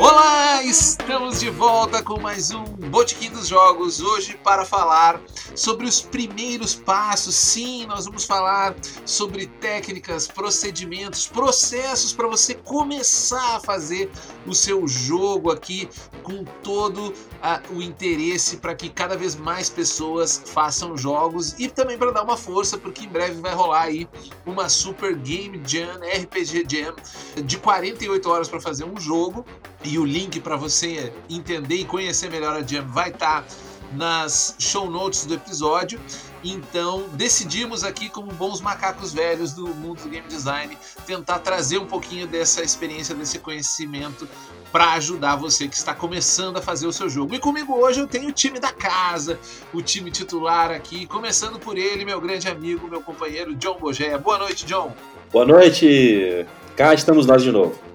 Olá, estamos de volta com mais um Botequim dos Jogos, hoje para falar sobre os primeiros passos. Sim, nós vamos falar sobre técnicas, procedimentos, processos para você começar a fazer o seu jogo aqui com todo a, o interesse para que cada vez mais pessoas façam jogos e também para dar uma força, porque em breve vai rolar aí uma Super Game Jam, RPG Jam, de 48 horas para fazer um jogo e o link para você entender e conhecer melhor a Jam vai estar tá nas show notes do episódio. Então, decidimos aqui, como bons macacos velhos do mundo do game design, tentar trazer um pouquinho dessa experiência, desse conhecimento para ajudar você que está começando a fazer o seu jogo. E comigo hoje eu tenho o time da casa, o time titular aqui, começando por ele, meu grande amigo, meu companheiro John Bogé. Boa noite, John. Boa noite. Cá estamos nós de novo.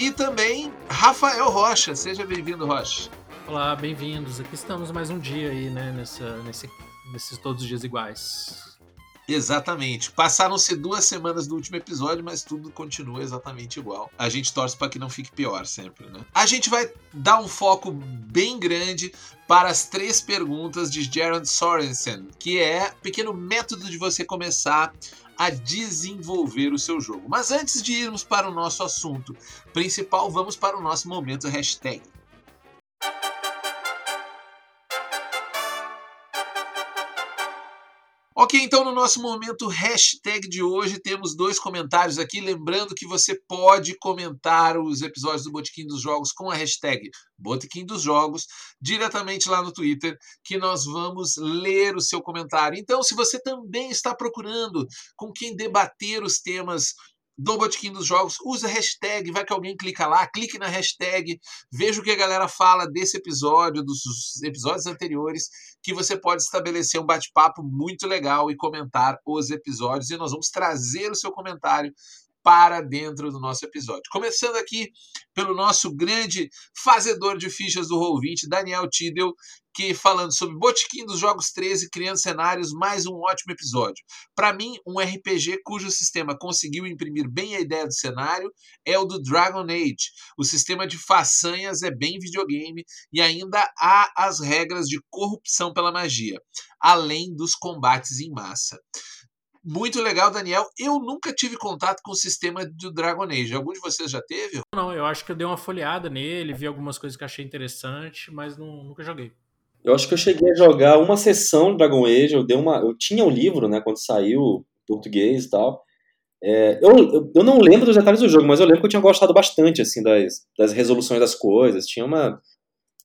E também Rafael Rocha. Seja bem-vindo, Rocha. Olá, bem-vindos. Aqui estamos mais um dia aí, né, nessa, nesse, nesses todos os dias iguais. Exatamente. Passaram-se duas semanas do último episódio, mas tudo continua exatamente igual. A gente torce para que não fique pior sempre, né? A gente vai dar um foco bem grande para as três perguntas de Gerard Sorensen, que é um pequeno método de você começar a desenvolver o seu jogo. Mas antes de irmos para o nosso assunto principal, vamos para o nosso momento hashtag. Ok, então no nosso momento hashtag de hoje temos dois comentários aqui. Lembrando que você pode comentar os episódios do Botequim dos Jogos com a hashtag Botequim dos Jogos diretamente lá no Twitter, que nós vamos ler o seu comentário. Então, se você também está procurando com quem debater os temas do Botequim dos Jogos, usa hashtag, vai que alguém clica lá, clique na hashtag, veja o que a galera fala desse episódio, dos episódios anteriores, que você pode estabelecer um bate-papo muito legal e comentar os episódios, e nós vamos trazer o seu comentário para dentro do nosso episódio. Começando aqui pelo nosso grande fazedor de fichas do Roll20, Daniel Tidel, que falando sobre Botequim dos Jogos 13, criando cenários, mais um ótimo episódio. Para mim, um RPG cujo sistema conseguiu imprimir bem a ideia do cenário é o do Dragon Age. O sistema de façanhas é bem videogame e ainda há as regras de corrupção pela magia, além dos combates em massa. Muito legal, Daniel. Eu nunca tive contato com o sistema do Dragon Age. Algum de vocês já teve? Não, eu acho que eu dei uma folheada nele, vi algumas coisas que achei interessante, mas não, nunca joguei. Eu acho que eu cheguei a jogar uma sessão de Dragon Age, eu dei uma. Eu tinha o um livro, né, quando saiu português e tal. É, eu, eu não lembro dos detalhes do jogo, mas eu lembro que eu tinha gostado bastante, assim, das, das resoluções das coisas. Tinha uma.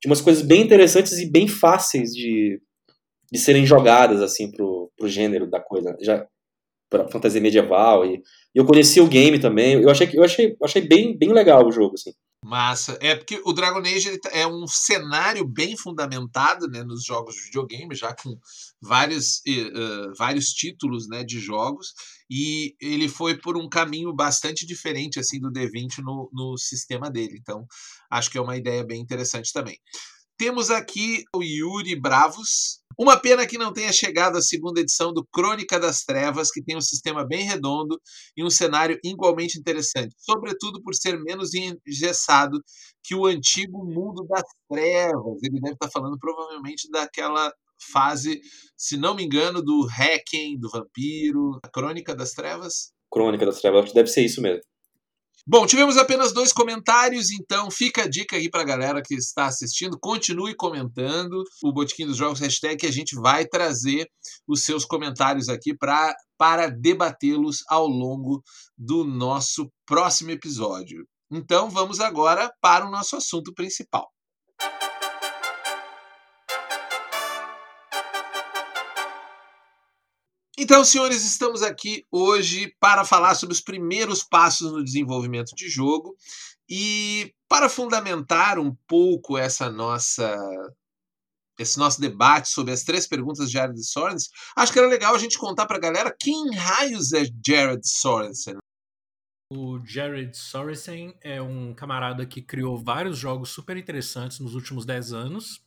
Tinha umas coisas bem interessantes e bem fáceis de, de serem jogadas, assim, pro, pro gênero da coisa. Já, para fantasia medieval e, eu conheci o game também. Eu achei eu achei, achei bem, bem legal o jogo assim. Massa. É porque o Dragon Age tá, é um cenário bem fundamentado né, nos jogos de videogame, já com vários, uh, vários títulos né, de jogos, e ele foi por um caminho bastante diferente assim do D20 no, no sistema dele. Então, acho que é uma ideia bem interessante também. Temos aqui o Yuri Bravos. Uma pena que não tenha chegado a segunda edição do Crônica das Trevas, que tem um sistema bem redondo e um cenário igualmente interessante, sobretudo por ser menos engessado que o antigo Mundo das Trevas. Ele deve estar falando provavelmente daquela fase, se não me engano, do Hacking, do Vampiro, a Crônica das Trevas. Crônica das Trevas, deve ser isso mesmo. Bom, tivemos apenas dois comentários, então fica a dica aí para a galera que está assistindo. Continue comentando o Botequim dos Jogos hashtag que a gente vai trazer os seus comentários aqui pra, para debatê-los ao longo do nosso próximo episódio. Então vamos agora para o nosso assunto principal. Então, senhores, estamos aqui hoje para falar sobre os primeiros passos no desenvolvimento de jogo e para fundamentar um pouco essa nossa esse nosso debate sobre as três perguntas de Jared Sorensen, acho que era legal a gente contar para a galera quem raios é Jared Sorensen. O Jared Sorensen é um camarada que criou vários jogos super interessantes nos últimos 10 anos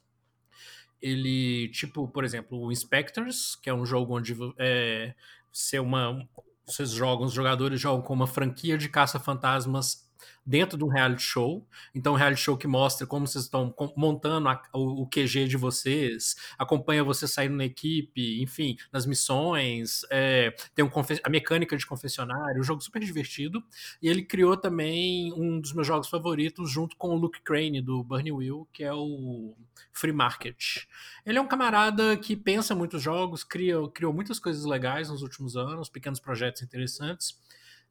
ele, tipo, por exemplo, o Inspectors, que é um jogo onde é, ser uma, vocês jogam, os jogadores jogam com uma franquia de caça-fantasmas dentro de um reality show. Então, um reality show que mostra como vocês estão montando a, o, o, QG de vocês, acompanha você saindo na equipe, enfim, nas missões, é, tem um a mecânica de confessionário, um jogo super divertido. E ele criou também um dos meus jogos favoritos, junto com o Luke Crane, do Burning Wheel, que é o Free Market. Ele é um camarada que pensa muitos jogos, cria, criou muitas coisas legais nos últimos anos, pequenos projetos interessantes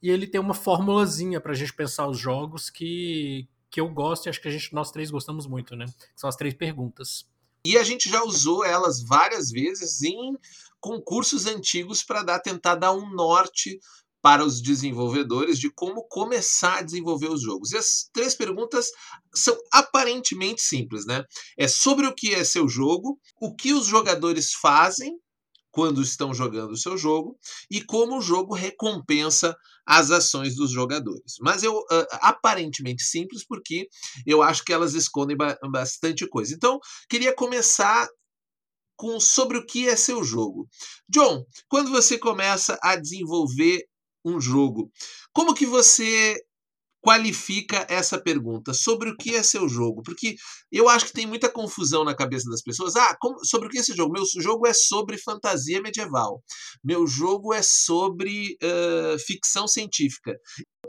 e ele tem uma formulazinha para a gente pensar os jogos que, que eu gosto e acho que a gente, nós três gostamos muito, né? São as três perguntas. E a gente já usou elas várias vezes em concursos antigos para dar tentar dar um norte para os desenvolvedores de como começar a desenvolver os jogos. E as três perguntas são aparentemente simples, né? É sobre o que é seu jogo, o que os jogadores fazem quando estão jogando o seu jogo e como o jogo recompensa as ações dos jogadores. Mas eu uh, aparentemente simples porque eu acho que elas escondem ba bastante coisa. Então, queria começar com sobre o que é seu jogo. John, quando você começa a desenvolver um jogo, como que você qualifica essa pergunta sobre o que é seu jogo? Porque eu acho que tem muita confusão na cabeça das pessoas. Ah, como, sobre o que é esse jogo? Meu jogo é sobre fantasia medieval. Meu jogo é sobre uh, ficção científica.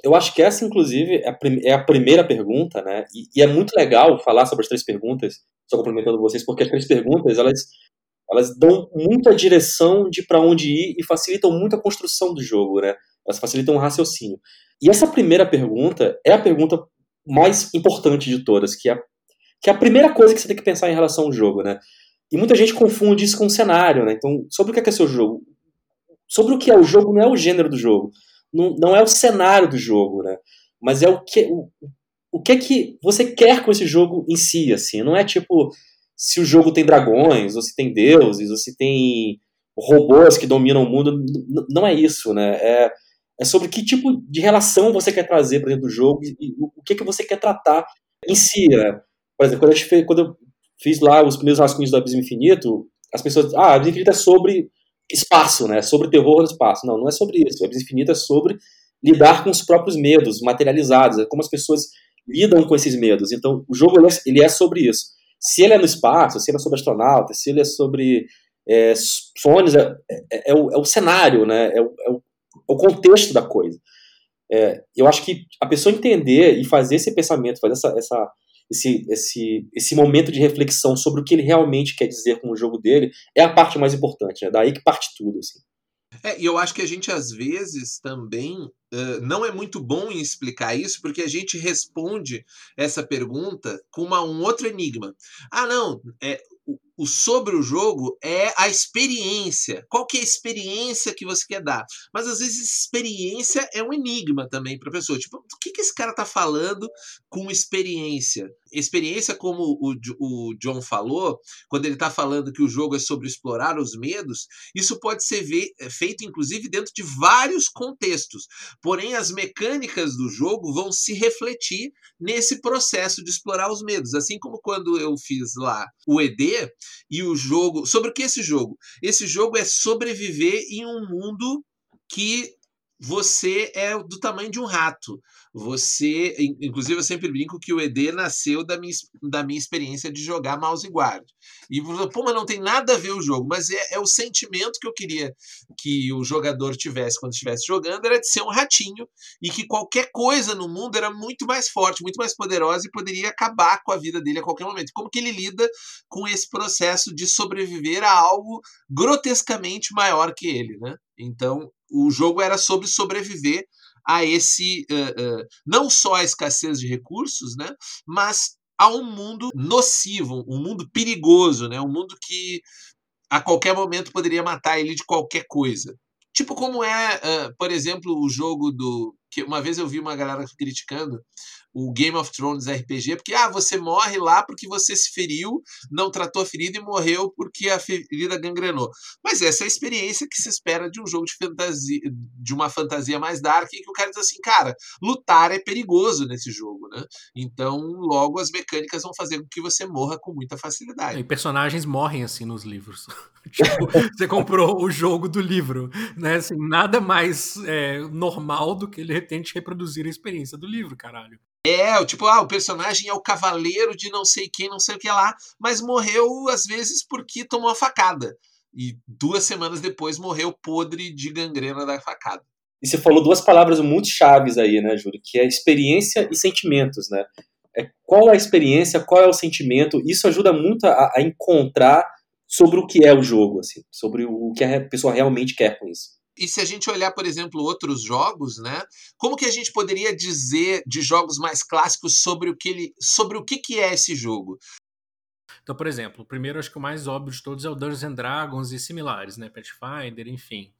Eu acho que essa, inclusive, é a, é a primeira pergunta, né? E, e, é muito legal falar sobre as três perguntas, só complementando vocês, porque as três perguntas, elas, elas dão muita direção de para onde ir e facilitam muito a construção do jogo, né? Elas facilitam o raciocínio. E essa primeira pergunta é a pergunta mais importante de todas, que é, que é a primeira coisa que você tem que pensar em relação ao jogo, né? E muita gente confunde isso com o cenário, né? Então, sobre o que é, que é seu jogo? Sobre o que é o jogo não é o gênero do jogo, não, não é o cenário do jogo, né? Mas é o que o, o que é que você quer com esse jogo em si, assim. Não é tipo se o jogo tem dragões, ou se tem deuses, ou se tem robôs que dominam o mundo. Não é isso, né? É, é sobre que tipo de relação você quer trazer para dentro do jogo e, o que, que você quer tratar em si. Né? Por exemplo, quando, fez, quando, eu fiz lá os primeiros rascunhos do Abismo Infinito, as pessoas. Ah, Abismo Infinito é sobre espaço, né? Sobre terror no espaço. Não, não é sobre isso. Abismo Infinito é sobre lidar com os próprios medos materializados, é como as pessoas lidam com esses medos. Então, o jogo ele é, é sobre isso. Se ele é no espaço, se ele é sobre astronautas, se ele é sobre é, sonhos, é, é, é, o, é o cenário, né? É o, é o o contexto da coisa. É, eu acho que a pessoa entender e fazer esse pensamento, fazer essa, essa, esse, esse, esse momento de reflexão sobre o que ele realmente quer dizer com o jogo dele é a parte mais importante. É daí que parte tudo. Assim. É, e eu acho que a gente às vezes também uh, não é muito bom em explicar isso, porque a gente responde essa pergunta com uma, um outro enigma. Ah, não, é, o sobre o jogo é a experiência. Qual que é a experiência que você quer dar? Mas às vezes experiência é um enigma também para a pessoa. Tipo, o que, que esse cara está falando com experiência? Experiência, como o, o John falou, quando ele está falando que o jogo é sobre explorar os medos, isso pode ser é, feito inclusive dentro de vários contextos. Porém, as mecânicas do jogo vão se refletir nesse processo de explorar os medos. Assim como quando eu fiz lá o ED, e o jogo. Sobre o que esse jogo? Esse jogo é sobreviver em um mundo que você é do tamanho de um rato. Você, inclusive, eu sempre brinco que o ED nasceu da minha, da minha experiência de jogar mouse guard. E pô, mas não tem nada a ver o jogo, mas é, é o sentimento que eu queria que o jogador tivesse quando estivesse jogando era de ser um ratinho e que qualquer coisa no mundo era muito mais forte, muito mais poderosa e poderia acabar com a vida dele a qualquer momento. Como que ele lida com esse processo de sobreviver a algo grotescamente maior que ele, né? Então, o jogo era sobre sobreviver a esse uh, uh, não só a escassez de recursos, né, mas a um mundo nocivo, um mundo perigoso, né, um mundo que a qualquer momento poderia matar ele de qualquer coisa. Tipo como é, uh, por exemplo, o jogo do que uma vez eu vi uma galera criticando o Game of Thrones RPG, porque ah, você morre lá porque você se feriu, não tratou a ferida e morreu porque a ferida gangrenou. Mas essa é a experiência que se espera de um jogo de fantasia, de uma fantasia mais dark, que o cara diz assim, cara, lutar é perigoso nesse jogo, né? Então, logo as mecânicas vão fazer com que você morra com muita facilidade. E personagens morrem assim nos livros. tipo, você comprou o jogo do livro, né? Assim, nada mais é, normal do que ele tente reproduzir a experiência do livro, caralho. É, tipo, ah, o personagem é o cavaleiro de não sei quem, não sei o que lá, mas morreu às vezes porque tomou a facada. E duas semanas depois morreu podre de gangrena da facada. E você falou duas palavras muito chaves aí, né, Júlio? Que é experiência e sentimentos, né? É, qual é a experiência, qual é o sentimento? Isso ajuda muito a, a encontrar sobre o que é o jogo, assim, sobre o que a pessoa realmente quer com isso. E se a gente olhar, por exemplo, outros jogos, né? Como que a gente poderia dizer de jogos mais clássicos sobre o que ele, sobre o que, que é esse jogo? Então, por exemplo, o primeiro, acho que o mais óbvio de todos é o Dungeons and Dragons e similares, né? Pathfinder, enfim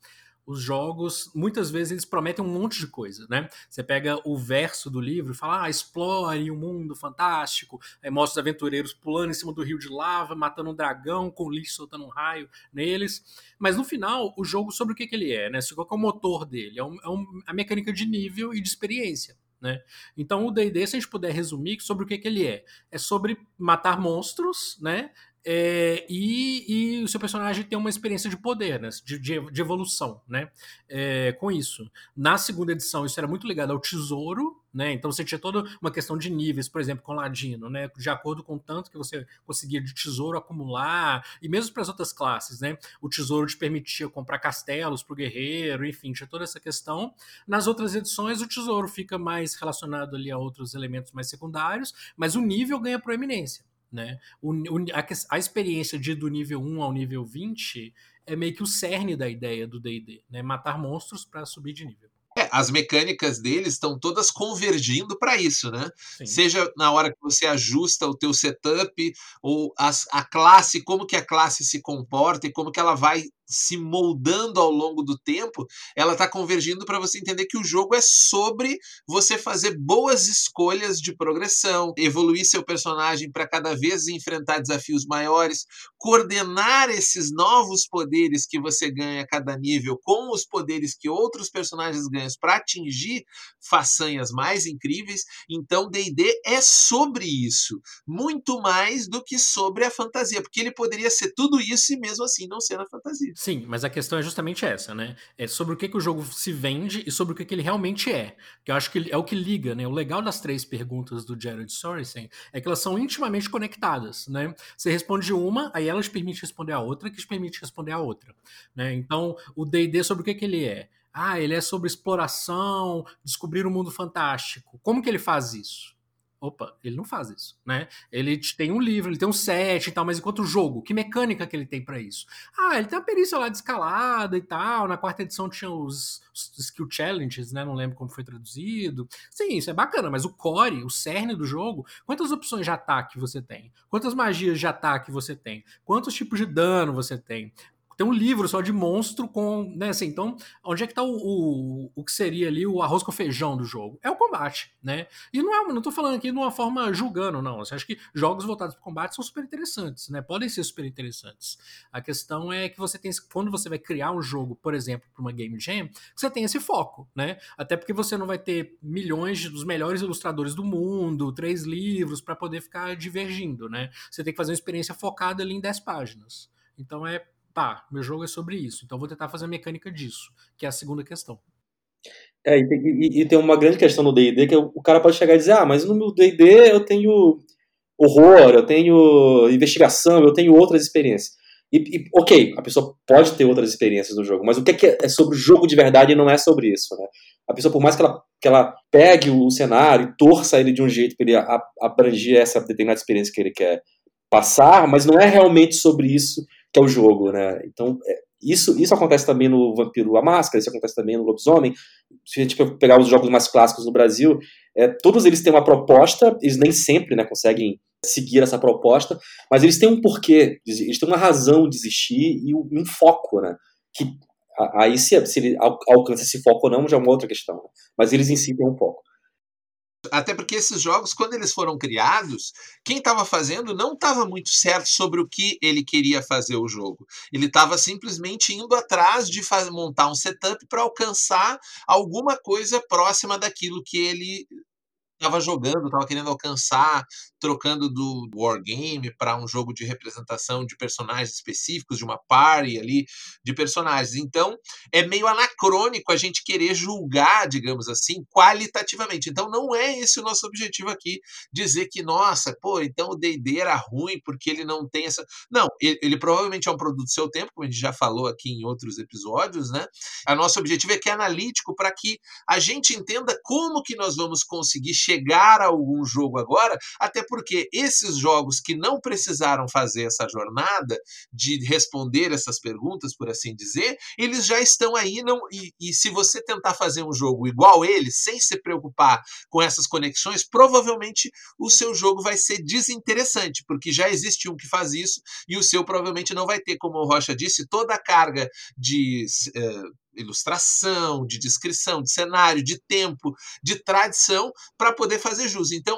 os jogos, muitas vezes eles prometem um monte de coisa, né? Você pega o verso do livro e fala, ah, explore um mundo fantástico, aí mostra os aventureiros pulando em cima do rio de lava, matando um dragão, com lixo soltando um raio neles. Mas no final, o jogo sobre o que, que ele é, né? Qual é o motor dele? É, um, é um, a mecânica de nível e de experiência. Né? Então o D&D, se a gente puder resumir sobre o que, que ele é, é sobre matar monstros, né? É, e, e, o seu personagem tem uma experiência de poder, né, de, de, de, evolução, né, é, com isso. Na segunda edição, isso era muito ligado ao tesouro, né, então você tinha toda uma questão de níveis, por exemplo, com Ladino, né, de acordo com o tanto que você conseguia de tesouro acumular, e mesmo para as outras classes, né, o tesouro te permitia comprar castelos para o guerreiro, enfim, tinha toda essa questão. Nas outras edições, o tesouro fica mais relacionado ali a outros elementos mais secundários, mas o nível ganha proeminência. Né? O, a, a, experiência de do nível 1 ao nível 20 é meio que o cerne da ideia do DD, né? matar monstros para subir de nível. É, as mecânicas deles estão todas convergindo para isso, né? Sim. Seja na hora que você ajusta o teu setup ou as, a classe, como que a classe se comporta e como que ela vai se moldando ao longo do tempo, ela está convergindo para você entender que o jogo é sobre você fazer boas escolhas de progressão, evoluir seu personagem para cada vez enfrentar desafios maiores, coordenar esses novos poderes que você ganha a cada nível com os poderes que outros personagens ganham para atingir façanhas mais incríveis. Então, D&D é sobre isso, muito mais do que sobre a fantasia, porque ele poderia ser tudo isso e mesmo assim não ser a fantasia. Sim, mas a questão é justamente essa, né? É sobre o que, que o jogo se vende e sobre o que, que ele realmente é. Que eu acho que é o que liga, né? O legal das três perguntas do Jared Sorensen é que elas são intimamente conectadas, né? Você responde uma, aí ela te permite responder a outra, que te permite responder a outra, né? Então, o D&D sobre o que, que ele é? Ah, ele é sobre exploração, descobrir o um mundo fantástico. Como que ele faz isso? Opa, ele não faz isso, né? Ele tem um livro, ele tem um set e tal, mas enquanto jogo, que mecânica que ele tem para isso? Ah, ele tem uma perícia lá de escalada e tal. Na quarta edição tinha os, os, skill challenges, né? Não lembro como foi traduzido. Sim, isso é bacana, mas o core, o cerne do jogo, quantas opções de ataque você tem? Quantas magias de ataque você tem? Quantos tipos de dano você tem? Tem um livro só de monstro com, né, assim, então, onde é que tá o, o, o que seria ali o arroz com feijão do jogo? É o combate, né? E não é, não tô falando aqui de uma forma julgando, não. Você acha que jogos voltados para combate são super interessantes, né? Podem ser super interessantes. A questão é que você tem, quando você vai criar um jogo, por exemplo, para uma game jam, você tem esse foco, né? Até porque você não vai ter milhões dos melhores ilustradores do mundo, três livros para poder ficar divergindo, né? Você tem que fazer uma experiência focada ali em 10 páginas. Então é tá, meu jogo é sobre isso, então vou tentar fazer a mecânica disso, que é a segunda questão. É, e, e, e tem uma grande questão no D&D, que o cara pode chegar e dizer, ah, mas no meu D&D eu tenho horror, eu tenho investigação, eu tenho outras experiências. E, e, ok, a pessoa pode ter outras experiências no jogo, mas o que é, que é sobre o jogo de verdade não é sobre isso, né? A pessoa, por mais que ela, que ela pegue o cenário e torça ele de um jeito para ele abranger essa determinada experiência que ele quer passar, mas não é realmente sobre isso que é o jogo, né? Então, é, isso, isso acontece também no Vampiro a Máscara, isso acontece também no Lobisomem. Se a gente pegar os jogos mais clássicos no Brasil, é, todos eles têm uma proposta, eles nem sempre né, conseguem seguir essa proposta, mas eles têm um porquê, eles têm uma razão de existir e um, foco, né? Que aí se, se ele alcança esse foco ou não já é uma outra questão, né? mas eles em si têm um foco Até porque esses jogos, quando eles foram criados, quem estava fazendo não estava muito certo sobre o que ele queria fazer o jogo. Ele estava simplesmente indo atrás de fazer, montar um setup para alcançar alguma coisa próxima daquilo que ele estava jogando, estava querendo alcançar, trocando do wargame para um jogo de representação de personagens específicos, de uma party ali de personagens. Então, é meio anacrônico a gente querer julgar, digamos assim, qualitativamente. Então, não é esse o nosso objetivo aqui, dizer que, nossa, pô, então o D&D era ruim porque ele não tem essa... Não, ele, ele, provavelmente é um produto do seu tempo, como a gente já falou aqui em outros episódios, né? A nosso objetivo é que é analítico para que a gente entenda como que nós vamos conseguir chegar a algum jogo agora, até porque esses jogos que não precisaram fazer essa jornada de responder essas perguntas, por assim dizer, eles já estão aí. Não, e, e se você tentar fazer um jogo igual ele, sem se preocupar com essas conexões, provavelmente o seu jogo vai ser desinteressante, porque já existe um que faz isso e o seu provavelmente não vai ter, como o Rocha disse, toda a carga de. Uh, ilustração, de descrição, de cenário, de tempo, de tradição para poder fazer jus. Então,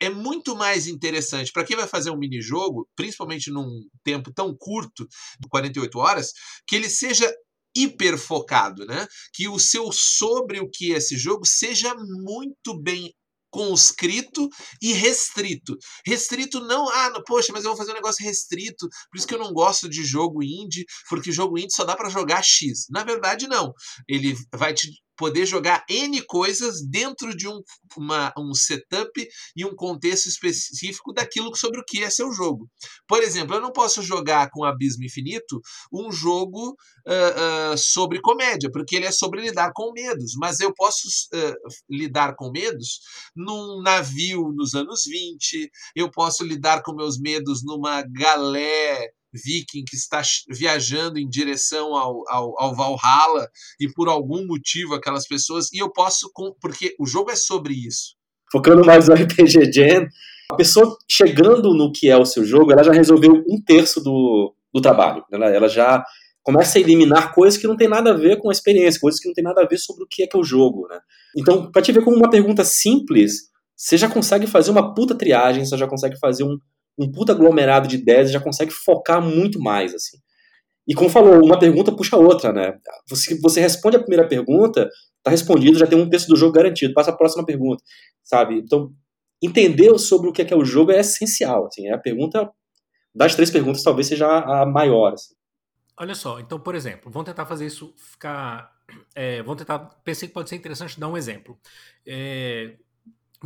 é muito mais interessante para quem vai fazer um mini jogo, principalmente num tempo tão curto, de 48 horas, que ele seja hiper focado, né? Que o seu sobre o que é esse jogo seja muito bem conscrito e restrito. Restrito não, ah, poxa, mas eu vou fazer um negócio restrito, por isso que eu não gosto de jogo indie, porque jogo indie só dá para jogar X. Na verdade, não. Ele vai te poder jogar N coisas dentro de um, uma, um setup e um contexto específico daquilo sobre o que é seu jogo. Por exemplo, eu não posso jogar com Abismo Infinito um jogo uh, uh, sobre comédia, porque ele é sobre lidar com medos, mas eu posso uh, lidar com medos num navio nos anos 20, eu posso lidar com meus medos numa galé viking que está viajando em direção ao, ao, ao, Valhalla e por algum motivo aquelas pessoas. E eu posso. Porque o jogo é sobre isso. Focando mais no RPG Jam, a pessoa chegando no que é o seu jogo, ela já resolveu um terço do, do trabalho. Ela, ela já começa a eliminar coisas que não tem nada a ver com a experiência, coisas que não tem nada a ver sobre o que é que é o jogo. Né? Então, para te ver como uma pergunta simples, você já consegue fazer uma puta triagem, você já consegue fazer um, um puta aglomerado de ideias já consegue focar muito mais, assim. E como falou, uma pergunta puxa a outra, né? Você, você responde a primeira pergunta, tá respondido, já tem um terço do jogo garantido, passa a próxima pergunta, sabe? Então, entender sobre o que é, que é o jogo é essencial, assim, é a pergunta, das três perguntas, talvez seja a, maior, assim. Olha só, então, por exemplo, vamos tentar fazer isso ficar. É, vamos tentar. Pensei que pode ser interessante dar um exemplo. É,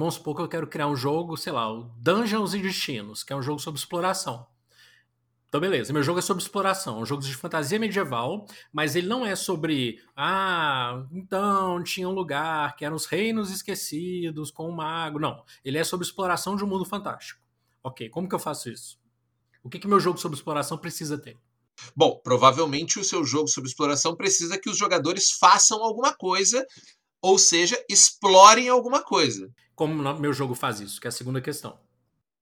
Vamos supor que eu quero criar um jogo, sei lá, o Dungeons e Destinos, que é um jogo sobre exploração. Então, beleza, meu jogo é sobre exploração, é um jogo de fantasia medieval, mas ele não é sobre. Ah, então tinha um lugar que eram os reinos esquecidos com um mago. Não, ele é sobre exploração de um mundo fantástico. Ok, como que eu faço isso? O que, que meu jogo sobre exploração precisa ter? Bom, provavelmente o seu jogo sobre exploração precisa que os jogadores façam alguma coisa, ou seja, explorem alguma coisa como meu jogo faz isso, que é a segunda questão.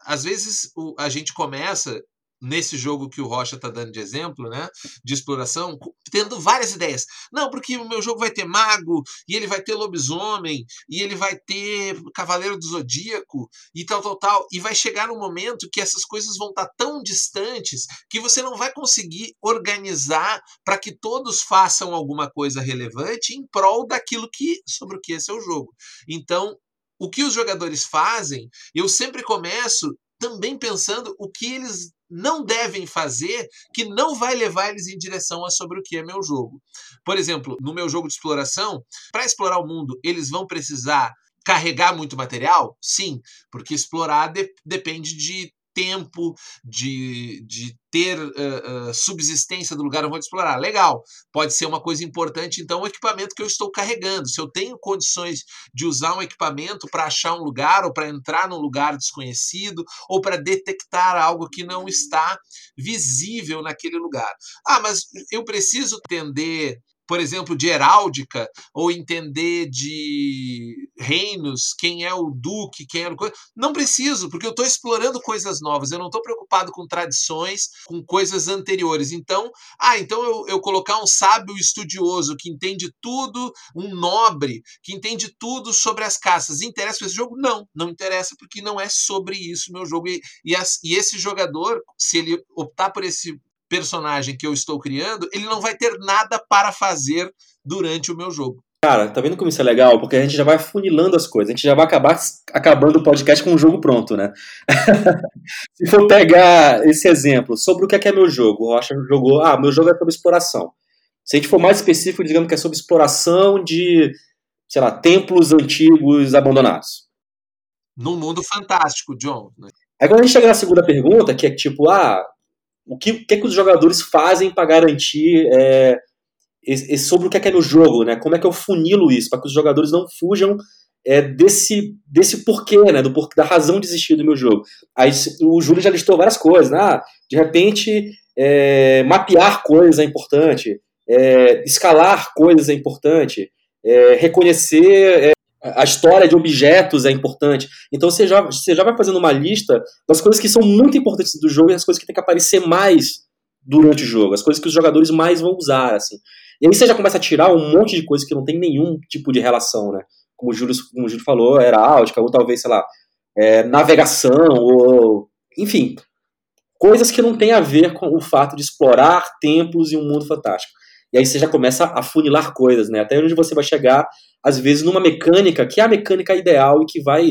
Às vezes o, a gente começa nesse jogo que o Rocha está dando de exemplo, né, de exploração, tendo várias ideias. Não, porque o meu jogo vai ter mago, e ele vai ter lobisomem, e ele vai ter cavaleiro do zodíaco, e tal, tal, tal. E vai chegar um momento que essas coisas vão estar tá tão distantes que você não vai conseguir organizar para que todos façam alguma coisa relevante em prol daquilo que sobre o que é seu jogo. Então, o que os jogadores fazem, eu sempre começo também pensando o que eles não devem fazer que não vai levar eles em direção a sobre o que é meu jogo. Por exemplo, no meu jogo de exploração, para explorar o mundo, eles vão precisar carregar muito material? Sim, porque explorar de, depende de tempo, de, de ter uh, uh, subsistência do lugar onde vou explorar. Legal, pode ser uma coisa importante, então, o equipamento que eu estou carregando. Se eu tenho condições de usar um equipamento para achar um lugar, ou para entrar num lugar desconhecido, ou para detectar algo que não está visível naquele lugar. Ah, mas eu preciso entender por exemplo, de heráldica, ou entender de reinos, quem é o duque, quem é o. Não preciso, porque eu estou explorando coisas novas, eu não estou preocupado com tradições, com coisas anteriores. Então, ah, então eu, eu colocar um sábio estudioso que entende tudo, um nobre que entende tudo sobre as caças, interessa esse jogo? Não, não interessa, porque não é sobre isso meu jogo. E, e, as, e esse jogador, se ele optar por esse personagem que eu estou criando, ele não vai ter nada para fazer durante o meu jogo. Cara, tá vendo como isso é legal? Porque a gente já vai funilando as coisas, a gente já vai acabar acabando o podcast com um jogo pronto, né? Se for pegar esse exemplo, sobre o que é, que é meu jogo, o Rocha jogou, ah, meu jogo é sobre exploração. Se a gente for mais específico, digamos que é sobre exploração de, sei lá, templos antigos abandonados. Num mundo fantástico, John. Né? Aí quando a gente chega na segunda pergunta, que é tipo, ah, o que, o que, é que os jogadores fazem para garantir é, sobre o que é, que é no jogo, né? Como é que eu funilo isso para que os jogadores não fujam é, desse, desse porquê, né? Do da razão de existir do meu jogo. Aí o Júlio já listou várias coisas, né? Ah, de repente é, mapear coisas é importante, é, escalar coisas é importante, é, reconhecer é, a história de objetos é importante. Então você já, você já vai fazendo uma lista das coisas que são muito importantes do jogo e as coisas que tem que aparecer mais durante o jogo, as coisas que os jogadores mais vão usar, assim. E aí você já começa a tirar um monte de coisas que não tem nenhum tipo de relação, né? Como o Júlio, como o Júlio falou, era áudica, ou talvez, sei lá, é, navegação, ou. Enfim, coisas que não tem a ver com o fato de explorar templos e um mundo fantástico. E aí você já começa a funilar coisas, né? Até onde você vai chegar, às vezes, numa mecânica que é a mecânica ideal e que vai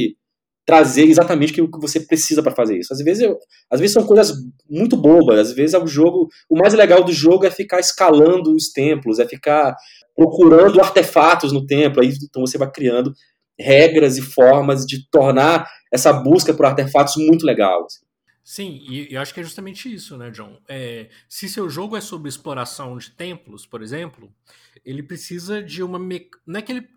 trazer exatamente o que você precisa para fazer isso. Às vezes, eu, às vezes são coisas muito bobas, às vezes é o jogo, o mais legal do jogo é ficar escalando os templos, é ficar procurando artefatos no templo, aí então você vai criando regras e formas de tornar essa busca por artefatos muito legal. Assim. Sim, e eu acho que é justamente isso, né, John? É, se seu jogo é sobre exploração de templos, por exemplo, ele precisa de uma. Me... Não é que ele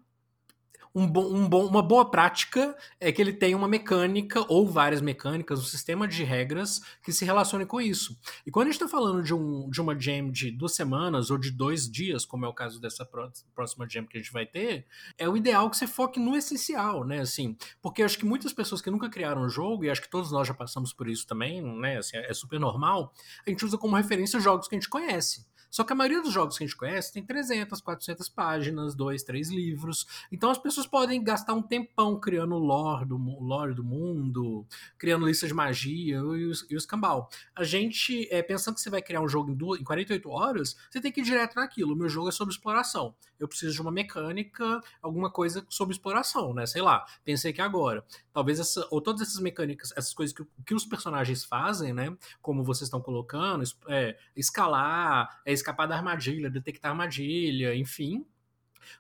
um bom, um bom, uma boa prática é que ele tenha uma mecânica ou várias mecânicas, um sistema de regras que se relacione com isso. E quando a gente está falando de, um, de uma jam de duas semanas ou de dois dias, como é o caso dessa próxima jam que a gente vai ter, é o ideal que você foque no essencial, né? Assim, porque acho que muitas pessoas que nunca criaram um jogo, e acho que todos nós já passamos por isso também, né? Assim, é super normal, a gente usa como referência jogos que a gente conhece. Só que a maioria dos jogos que a gente conhece tem 300, 400 páginas, dois, três livros. Então as pessoas podem gastar um tempão criando lore do, lore do mundo, criando lista de magia e os, e cambal. A gente, é, pensando que você vai criar um jogo em, duas, em 48 horas, você tem que ir direto naquilo. O meu jogo é sobre exploração. Eu preciso de uma mecânica, alguma coisa sobre exploração, né? Sei lá, pensei que agora. Talvez essa, ou todas essas mecânicas, essas coisas que, que os personagens fazem, né? Como vocês estão colocando, é, escalar, é escapar da armadilha, detectar armadilha, enfim,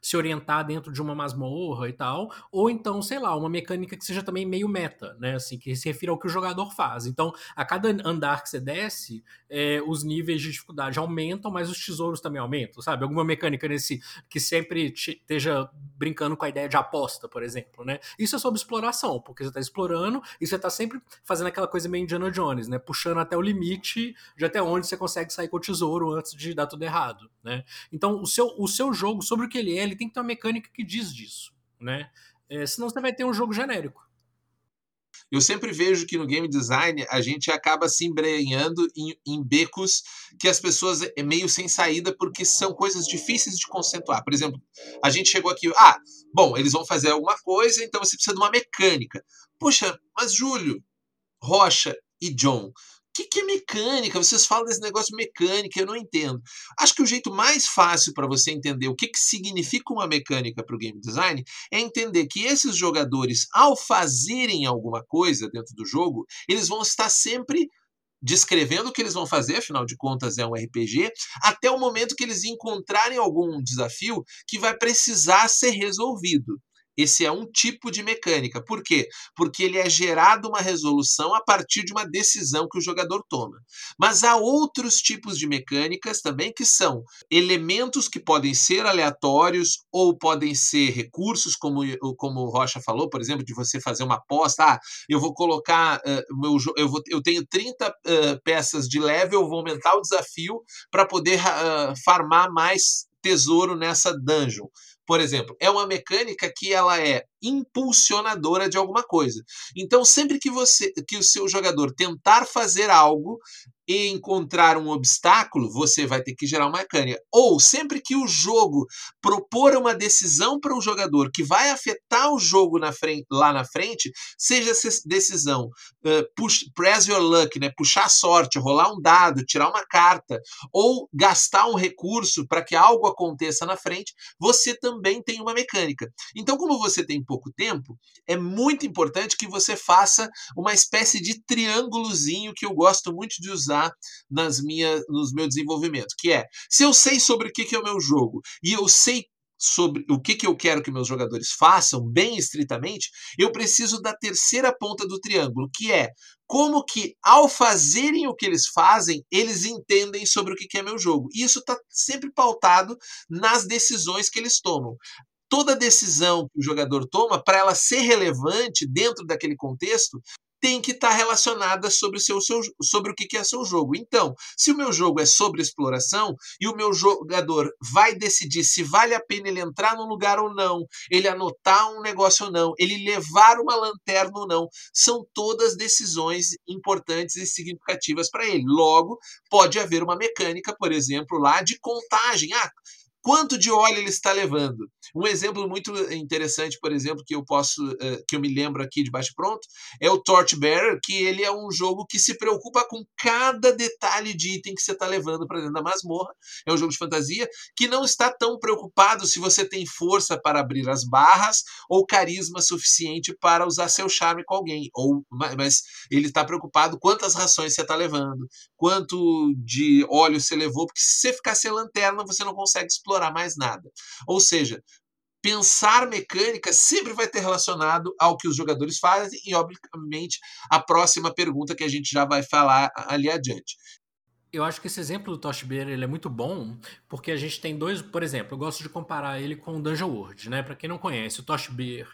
se orientar dentro de uma masmorra e tal, ou então, sei lá, uma mecânica que seja também meio meta, né? Assim, que se refira ao que o jogador faz. Então, a cada andar que você desce, é, os níveis de dificuldade aumentam, mas os tesouros também aumentam, sabe? Alguma mecânica nesse que sempre esteja brincando com a ideia de aposta, por exemplo, né? Isso é sobre exploração, porque você está explorando e você está sempre fazendo aquela coisa meio Indiana Jones, né? Puxando até o limite de até onde você consegue sair com o tesouro antes de dar tudo errado, né? Então, o seu, o seu jogo, sobre o que ele ele tem que ter uma mecânica que diz disso, né? É, senão você vai ter um jogo genérico. Eu sempre vejo que no game design a gente acaba se embrenhando em, em, becos que as pessoas é meio sem saída porque são coisas difíceis de conceituar. Por exemplo, a gente chegou aqui, ah, bom, eles vão fazer alguma coisa, então você precisa de uma mecânica. Puxa, mas Júlio, Rocha e John, que, que é mecânica? Vocês falam desse negócio mecânica, eu não entendo. Acho que o jeito mais fácil para você entender o que, que significa uma mecânica para o game design é entender que esses jogadores, ao fazerem alguma coisa dentro do jogo, eles vão estar sempre descrevendo o que eles vão fazer, afinal de contas é um RPG, até o momento que eles encontrarem algum desafio que vai precisar ser resolvido. Esse é um tipo de mecânica. Por quê? Porque ele é gerado uma resolução a partir de uma decisão que o jogador toma. Mas há outros tipos de mecânicas também que são elementos que podem ser aleatórios ou podem ser recursos, como, como o Rocha falou, por exemplo, de você fazer uma aposta. Ah, eu vou colocar. Uh, meu, eu, vou, eu tenho 30 uh, peças de level, vou aumentar o desafio para poder uh, farmar mais tesouro nessa dungeon. Por exemplo, é uma mecânica que ela é impulsionadora de alguma coisa. Então, sempre que você que o seu jogador tentar fazer algo e encontrar um obstáculo, você vai ter que gerar uma mecânica. Ou sempre que o jogo propor uma decisão para o jogador que vai afetar o jogo na frente, lá na frente, seja essa decisão uh, push, press your luck, né, puxar a sorte, rolar um dado, tirar uma carta, ou gastar um recurso para que algo aconteça na frente, você também tem uma mecânica. Então, como você tem pouco tempo, é muito importante que você faça uma espécie de triângulozinho que eu gosto muito de usar nas minhas, nos meu desenvolvimento, que é, se eu sei sobre o que, que é o meu jogo e eu sei sobre o que, que eu quero que meus jogadores façam, bem estritamente, eu preciso da terceira ponta do triângulo, que é como que, ao fazerem o que eles fazem, eles entendem sobre o que, que é meu jogo. E isso está sempre pautado nas decisões que eles tomam toda decisão que o jogador toma, para ela ser relevante dentro daquele contexto, tem que estar tá relacionada sobre o, seu, seu, sobre o que é seu jogo. Então, se o meu jogo é sobre exploração e o meu jogador vai decidir se vale a pena ele entrar num lugar ou não, ele anotar um negócio ou não, ele levar uma lanterna ou não, são todas decisões importantes e significativas para ele. Logo, pode haver uma mecânica, por exemplo, lá de contagem. Ah, quanto de óleo ele está levando. Um exemplo muito interessante, por exemplo, que eu posso, uh, que eu me lembro aqui de baixo pronto, é o Torchbearer, que ele é um jogo que se preocupa com cada detalhe de item que você está levando para dentro da masmorra. É um jogo de fantasia que não está tão preocupado se você tem força para abrir as barras ou carisma suficiente para usar seu charme com alguém. Ou, mas ele está preocupado quantas rações você está levando, quanto de óleo você levou, porque se você ficar sem lanterna, você não consegue explorar mais nada. Ou seja, pensar mecânica sempre vai ter relacionado ao que os jogadores fazem e, obviamente, a próxima pergunta que a gente já vai falar ali adiante. Eu acho que esse exemplo do Tosh Beer ele é muito bom, porque a gente tem dois, por exemplo, eu gosto de comparar ele com o Dungeon World, né? Para quem não conhece, o Tosh Beer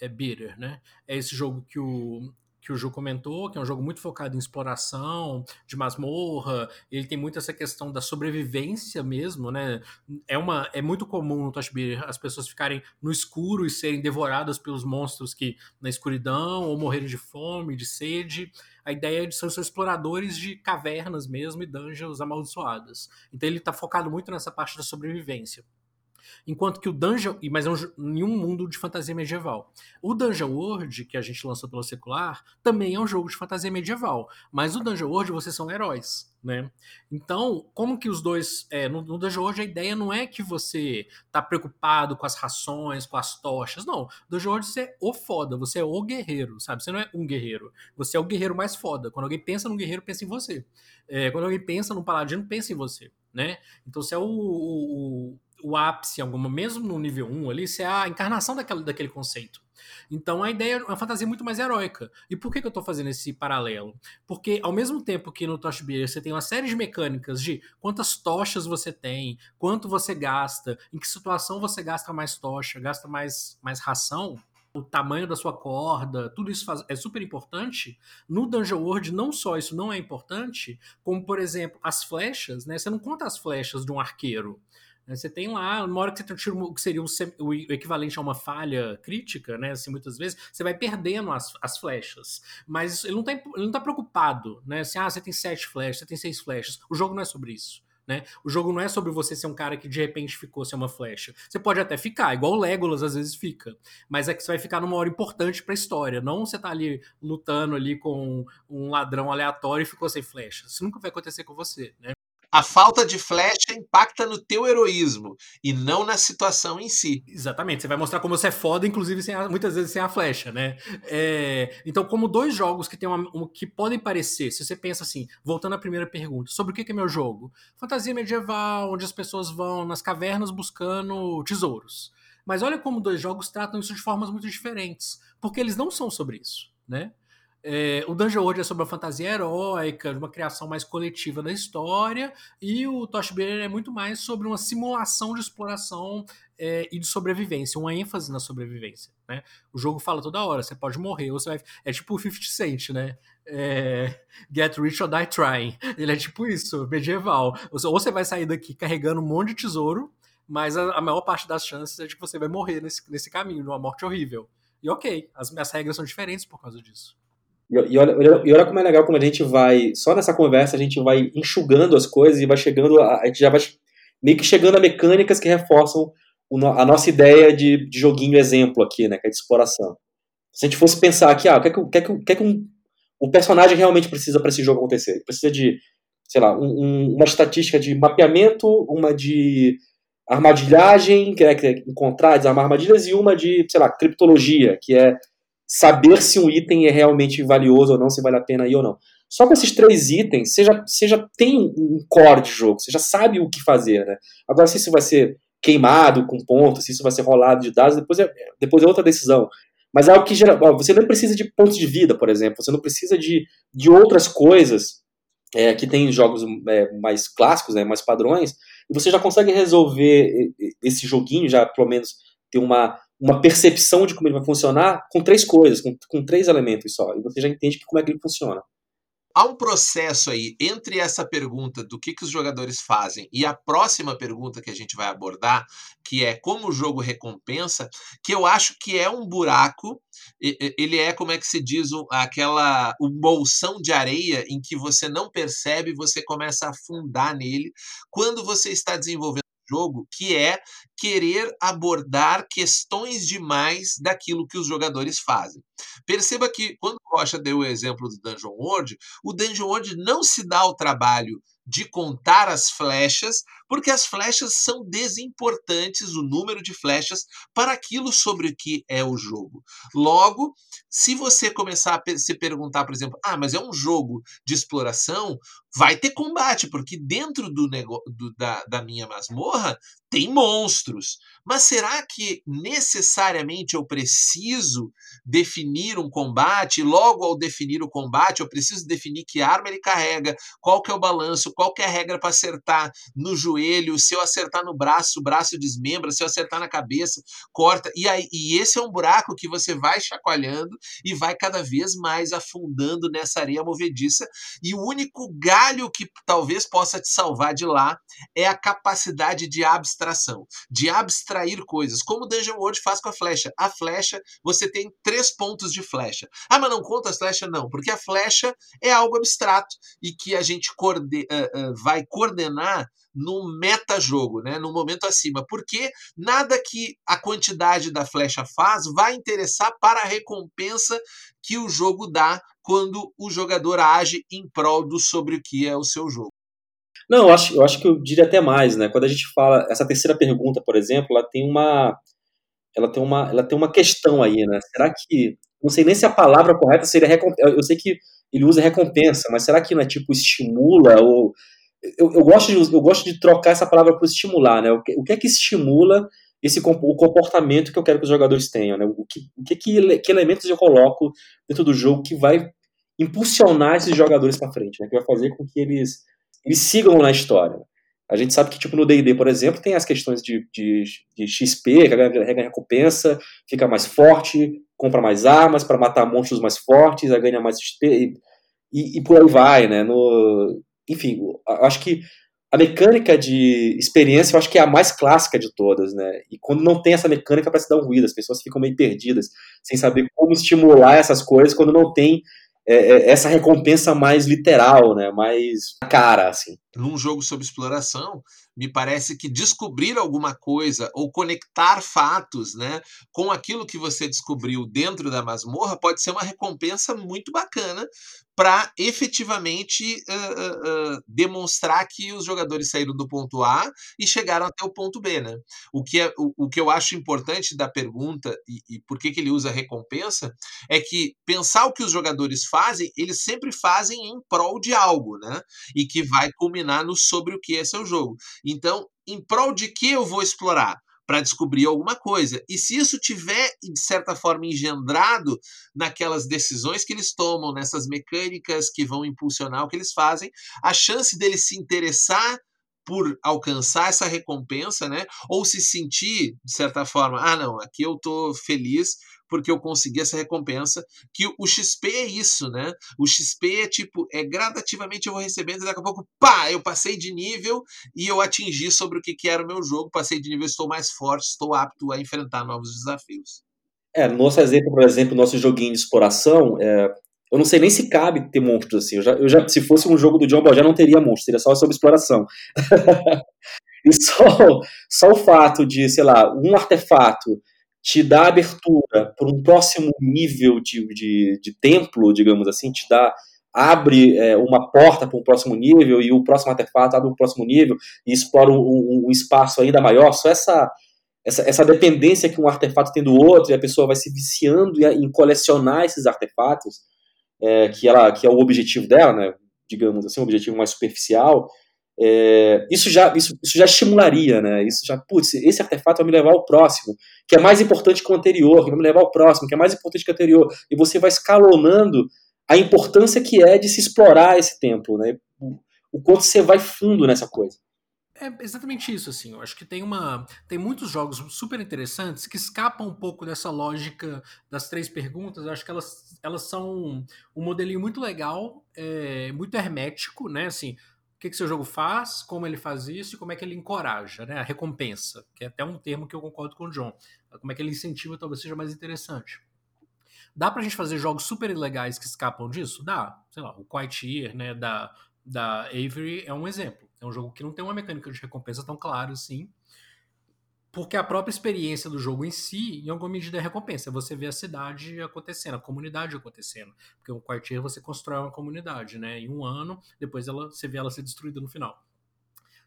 é Bitter, né? É esse jogo que o que o Ju comentou, que é um jogo muito focado em exploração, de masmorra, ele tem muito essa questão da sobrevivência mesmo, né? É, uma, é muito comum no Toshbeer as pessoas ficarem no escuro e serem devoradas pelos monstros que na escuridão, ou morrerem de fome, de sede. A ideia é de ser exploradores de cavernas mesmo e dungeons amaldiçoadas. Então ele está focado muito nessa parte da sobrevivência. Enquanto que o Dungeon. Mas é um, em um mundo de fantasia medieval. O Dungeon World, que a gente lançou pelo secular, também é um jogo de fantasia medieval. Mas no Dungeon World vocês são heróis. Né? Então, como que os dois. É, no, no Dungeon World a ideia não é que você tá preocupado com as rações, com as tochas. Não. No Dungeon World você é o foda, você é o guerreiro, sabe? Você não é um guerreiro. Você é o guerreiro mais foda. Quando alguém pensa num guerreiro, pensa em você. É, quando alguém pensa num paladino, pensa em você. Né? Então você é o, o, o ápice, alguma, mesmo no nível 1 ali, você é a encarnação daquele, daquele conceito. Então a ideia é uma fantasia muito mais heróica. E por que, que eu estou fazendo esse paralelo? Porque ao mesmo tempo que no Toshbeer você tem uma série de mecânicas de quantas tochas você tem, quanto você gasta, em que situação você gasta mais tocha, gasta mais, mais ração, o tamanho da sua corda, tudo isso faz, é super importante. No Dungeon World, não só isso não é importante, como, por exemplo, as flechas, né? Você não conta as flechas de um arqueiro. Né? Você tem lá, uma hora que você um tiro que seria o, equivalente a uma falha crítica, né? Assim, muitas vezes, você vai perdendo as, as flechas. Mas ele não, tá, ele não tá preocupado, né? Assim, ah, você tem sete flechas, você tem seis flechas. O jogo não é sobre isso. Né? O jogo não é sobre você ser um cara que de repente ficou sem uma flecha. Você pode até ficar, igual o Legolas às vezes fica. Mas é que você vai ficar numa hora importante pra história. Não você tá ali lutando ali com um ladrão aleatório e ficou sem flecha. Isso nunca vai acontecer com você, né? A falta de flecha impacta no teu heroísmo e não na situação em si. Exatamente, você vai mostrar como você é foda, inclusive a, muitas vezes sem a flecha, né? É, então, como dois jogos que tem uma, um, que podem parecer, se você pensa assim, voltando à primeira pergunta, sobre o que é meu jogo? Fantasia medieval, onde as pessoas vão nas cavernas buscando tesouros. Mas olha como dois jogos tratam isso de formas muito diferentes, porque eles não são sobre isso, né? É, o Dungeon World é sobre a fantasia heróica, uma criação mais coletiva da história, e o Toshbeer é muito mais sobre uma simulação de exploração é, e de sobrevivência, uma ênfase na sobrevivência. Né? O jogo fala toda hora, você pode morrer, ou você vai. É tipo o 50 Cent, né? É, Get Rich or Die Trying. Ele é tipo isso, medieval. Ou você vai sair daqui carregando um monte de tesouro, mas a, a, maior parte das chances é de que você vai morrer nesse, nesse caminho, numa morte horrível. E ok, as, as regras são diferentes por causa disso. E, e, olha, e olha como é legal como a gente vai, só nessa conversa a gente vai enxugando as coisas e vai chegando, a, a gente já vai meio que chegando a mecânicas que reforçam o, a nossa ideia de, de, joguinho exemplo aqui, né, que é de exploração. Se a gente fosse pensar aqui, ah, o que é que, o que, é que, o que, é que um, o personagem realmente precisa para esse jogo acontecer? Ele precisa de, sei lá, um, uma estatística de mapeamento, uma de armadilhagem, que é, que é encontrar, desarmar armadilhas, e uma de, sei lá, criptologia, que é saber se um item é realmente valioso ou não, se vale a pena ir ou não. Só com esses três itens, você já, você já tem um core de jogo, você já sabe o que fazer, né? Agora, se isso vai ser queimado com pontos, se isso vai ser rolado de dados, depois é, depois é outra decisão. Mas é algo que gera, você não precisa de pontos de vida, por exemplo, você não precisa de, de outras coisas é, que tem jogos é, mais clássicos, né, mais padrões, e você já consegue resolver esse joguinho, já pelo menos ter uma, uma percepção de como ele vai funcionar com três coisas, com, com três elementos só, e você já entende como é que ele funciona. Há um processo aí entre essa pergunta do que, que os jogadores fazem e a próxima pergunta que a gente vai abordar, que é como o jogo recompensa, que eu acho que é um buraco. Ele é, como é que se diz, aquela um bolsão de areia em que você não percebe, você começa a afundar nele quando você está desenvolvendo jogo, que é querer abordar questões demais daquilo que os jogadores fazem. Perceba que quando Rocha deu o exemplo do Dungeon World, o Dungeon World não se dá o trabalho de contar as flechas, porque as flechas são desimportantes, o número de flechas, para aquilo sobre o que é o jogo. Logo, se você começar a se perguntar, por exemplo, ah, mas é um jogo de exploração, vai ter combate, porque dentro do, do da, da minha masmorra tem monstros. Mas será que necessariamente eu preciso definir um combate? Logo ao definir o combate, eu preciso definir que arma ele carrega, qual que é o balanço, qual que é regra para acertar no joelho, se eu acertar no braço, o braço desmembra, se eu acertar na cabeça, corta. E aí, e esse é um buraco que você vai chacoalhando e vai cada vez mais afundando nessa areia movediça. E o único galho que talvez possa te salvar de lá é a capacidade de abstração, de abstrair coisas, como o Dungeon World faz com a flecha. A flecha, você tem três pontos de flecha. Ah, mas não conta as flechas? Não, porque a flecha é algo abstrato e que a gente coorde uh, vai coordenar no metajogo, né, no momento acima, porque nada que a quantidade da flecha faz vai interessar para a recompensa que o jogo dá quando o jogador age em prol do sobre o que é o seu jogo. Não, eu acho, eu acho que eu diria até mais, né? Quando a gente fala essa terceira pergunta, por exemplo, ela tem uma ela tem uma ela tem uma questão aí, né? Será que não sei nem se a palavra correta seria recompensa. Eu sei que ele usa recompensa, mas será que não é tipo estimula ou eu, eu, gosto de, eu gosto de trocar essa palavra por estimular, né? O que, o que é que estimula esse o comportamento que eu quero que os jogadores tenham, né? O que, o que, que elementos eu coloco dentro do jogo que vai impulsionar esses jogadores para frente, né? Que vai fazer com que eles, eles sigam na história. A gente sabe que, tipo, no D&D, por exemplo, tem as questões de, de, de XP, que ganha recompensa, fica mais forte, compra mais armas para matar monstros mais fortes, ganha mais e, e, por aí vai, né? No, enfim, acho que a mecânica de experiência eu acho que é a mais clássica de todas, né? E quando não tem essa mecânica parece dar um ruído, as pessoas ficam meio perdidas, sem saber como estimular essas coisas quando não tem é, é, essa recompensa mais literal, né? Mais cara, assim. Num jogo sobre exploração, me parece que descobrir alguma coisa ou conectar fatos né, com aquilo que você descobriu dentro da masmorra pode ser uma recompensa muito bacana para efetivamente uh, uh, uh, demonstrar que os jogadores saíram do ponto A e chegaram até o ponto B. Né? O, que é, o, o que eu acho importante da pergunta e, e por que, que ele usa recompensa é que pensar o que os jogadores fazem, eles sempre fazem em prol de algo, né? E que vai culminar no sobre o que é seu jogo. Então, em prol de que eu vou explorar? Para descobrir alguma coisa. E se isso tiver, de certa forma, engendrado naquelas decisões que eles tomam, nessas mecânicas que vão impulsionar o que eles fazem, a chance deles se interessar por alcançar essa recompensa, né? Ou se sentir, de certa forma, ah, não, aqui eu tô feliz porque eu consegui essa recompensa, que o XP é isso, né? O XP é tipo, é gradativamente eu vou recebendo e daqui a pouco, pá, eu passei de nível e eu atingi sobre o que, que era o meu jogo, passei de nível, estou mais forte, estou apto a enfrentar novos desafios. É, no nosso exemplo, por exemplo, nosso joguinho de exploração, é, eu não sei nem se cabe ter monstros assim. Eu já, eu já, se fosse um jogo do John Ball, já não teria monstros, seria só sobre exploração. e só, só o fato de, sei lá, um artefato te dá abertura para um próximo nível de, de, de, templo, digamos assim, te dá abre é, uma porta para um próximo nível e o próximo artefato abre um próximo nível e explora um, um, um espaço ainda maior. Só essa, essa, essa dependência que um artefato tem do outro e a pessoa vai se viciando em colecionar esses artefatos, é, que, ela, que é o objetivo dela, né, digamos assim, um objetivo mais superficial, é, isso, já, isso, isso já estimularia, né? Isso já, putz, esse artefato vai me levar ao próximo, que é mais importante que o anterior, que vai me levar ao próximo, que é mais importante que o anterior. E você vai escalonando a importância que é de se explorar esse tempo, né? O, quanto você vai fundo nessa coisa. É exatamente isso, assim. Eu acho que tem uma. Tem muitos jogos super interessantes que escapam um pouco dessa lógica das três perguntas. Eu acho que elas, elas são um modelinho muito legal, é, muito hermético, né? Assim, o que, que seu jogo faz, como ele faz isso e como é que ele encoraja, né? A recompensa, que é até um termo que eu concordo com o John. Como é que ele incentiva talvez seja mais interessante. Dá pra gente fazer jogos super legais que escapam disso? Dá. Sei lá, o Quiet Year, né, da, da Avery é um exemplo. É um jogo que não tem uma mecânica de recompensa tão clara assim, porque a própria experiência do jogo em si, em alguma medida, é recompensa. Você vê a cidade acontecendo, a comunidade acontecendo. Porque o quartier você constrói uma comunidade, né? Em um ano, depois ela, você vê ela ser destruída no final.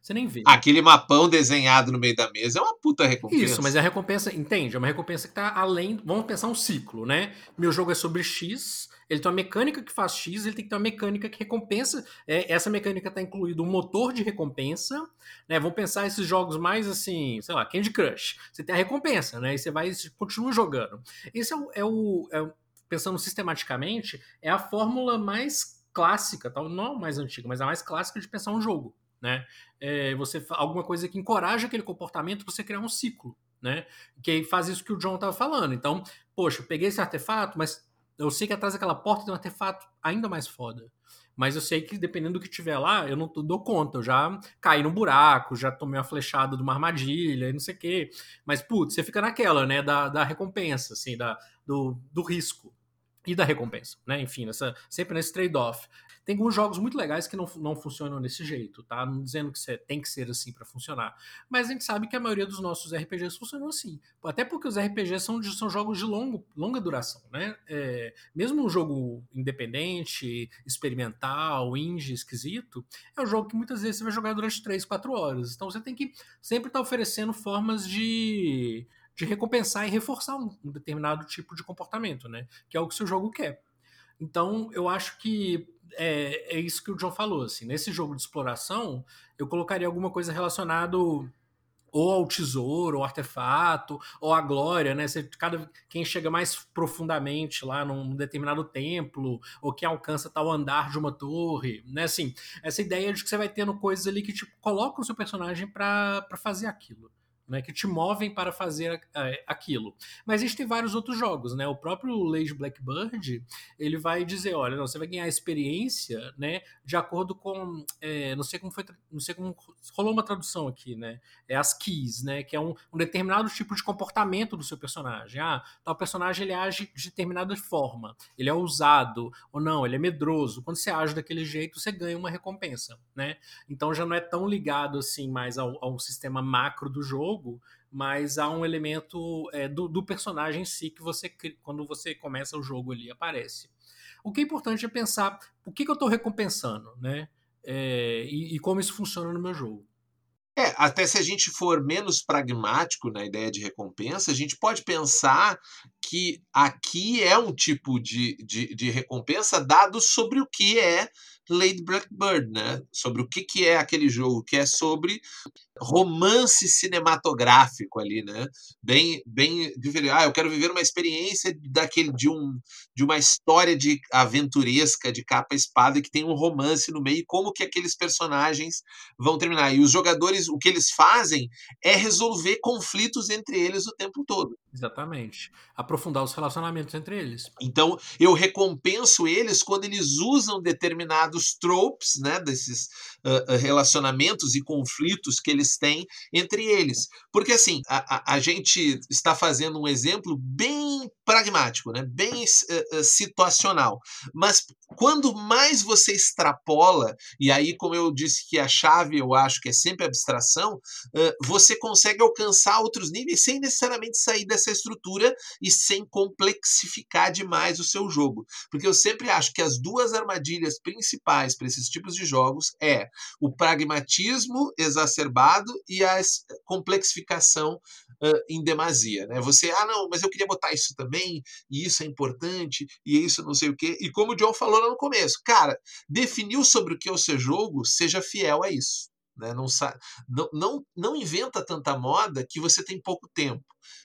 Você nem vê. Aquele mapão desenhado no meio da mesa é uma puta recompensa. Isso, mas é a recompensa, entende? É uma recompensa que tá além. Vamos pensar um ciclo, né? Meu jogo é sobre X, ele tem uma mecânica que faz X, ele tem que ter uma mecânica que recompensa. É, essa mecânica está incluído um motor de recompensa. Né? Vamos pensar esses jogos mais assim, sei lá, Candy Crush. Você tem a recompensa, né? E você vai continua jogando. Esse é o, é o, é pensando sistematicamente, é a fórmula mais clássica, tal, não mais antiga, mas a mais clássica de pensar um jogo né? É, você alguma coisa que encoraja aquele comportamento, você criar um ciclo, né? Que faz isso que o John estava falando. Então, poxa, eu peguei esse artefato, mas eu sei que atrás daquela porta tem um artefato ainda mais foda. Mas eu sei que dependendo do que tiver lá, eu não dou conta. Eu já caí num buraco, já tomei uma flechada de uma armadilha e não sei o quê. Mas, putz, você fica naquela, né? Da, da recompensa, assim, da, do, do risco e da recompensa, né? Enfim, nessa, sempre nesse trade-off. Tem alguns jogos muito legais que não, não funcionam desse jeito, tá? Não dizendo que tem que ser assim para funcionar. Mas a gente sabe que a maioria dos nossos RPGs funcionam assim. Até porque os RPGs são, são jogos de longo, longa duração, né? É, mesmo um jogo independente, experimental, indie, esquisito, é um jogo que muitas vezes você vai jogar durante 3, 4 horas. Então você tem que sempre estar tá oferecendo formas de de recompensar e reforçar um, um, determinado tipo de comportamento, né? Que é o que o seu jogo quer. Então, eu acho que é, é isso que o John falou. Assim, nesse jogo de exploração, eu colocaria alguma coisa relacionado ou ao tesouro, ou artefato, ou à glória, né? Você, cada, quem chega mais profundamente lá num determinado templo, ou quem alcança tal andar de uma torre, né? Assim, essa ideia de que você vai tendo coisas ali que tipo, colocam o seu personagem para fazer aquilo né, que te movem para fazer aquilo. Mas a gente tem vários outros jogos, né? O próprio Lage Blackbird, ele vai dizer, olha, não, você vai ganhar experiência, né, de acordo com, é, não sei como foi, não sei como rolou uma tradução aqui, né? É as keys, né, que é um, um, determinado tipo de comportamento do seu personagem. Ah, tal personagem ele age de determinada forma, ele é ousado ou não, ele é medroso. Quando você age daquele jeito, você ganha uma recompensa, né? Então já não é tão ligado assim mais ao, ao sistema macro do jogo jogo, mas há um elemento é, do, do, personagem em si que você, quando você começa o jogo ali, aparece. O que é importante é pensar o que, que eu estou recompensando, né? É, e, e como isso funciona no meu jogo. É, até se a gente for menos pragmático na ideia de recompensa, a gente pode pensar que aqui é um tipo de, de, de recompensa dado sobre o que é Lady Blackbird, né? Sobre o que, que é aquele jogo, que é sobre romance cinematográfico ali, né? Bem, bem ah, eu quero viver uma experiência daquele de um de uma história de aventuresca de capa espada que tem um romance no meio, como que aqueles personagens vão terminar. E os jogadores, o que eles fazem é resolver conflitos entre eles o tempo todo. Exatamente. Aprofundar os relacionamentos entre eles. Então, eu recompenso eles quando eles usam determinados tropes, né, desses uh, relacionamentos e conflitos que eles têm entre eles. Porque, assim, a, a, a gente está fazendo um exemplo bem pragmático, né, bem uh, situacional. Mas quando mais você extrapola, e aí, como eu disse que a chave eu acho que é sempre abstração, você consegue alcançar outros níveis sem necessariamente sair dessa estrutura e sem complexificar demais o seu jogo. Porque eu sempre acho que as duas armadilhas principais para esses tipos de jogos é o pragmatismo exacerbado e a complexificação uh, em demasia. Né? Você, ah, não, mas eu queria botar isso também, e isso é importante, e isso não sei o quê. E como o John falou lá no começo, cara, definiu sobre o que é o seu jogo, seja fiel a isso. Né? Não, não, não, inventa tanta moda que você tem pouco tempo.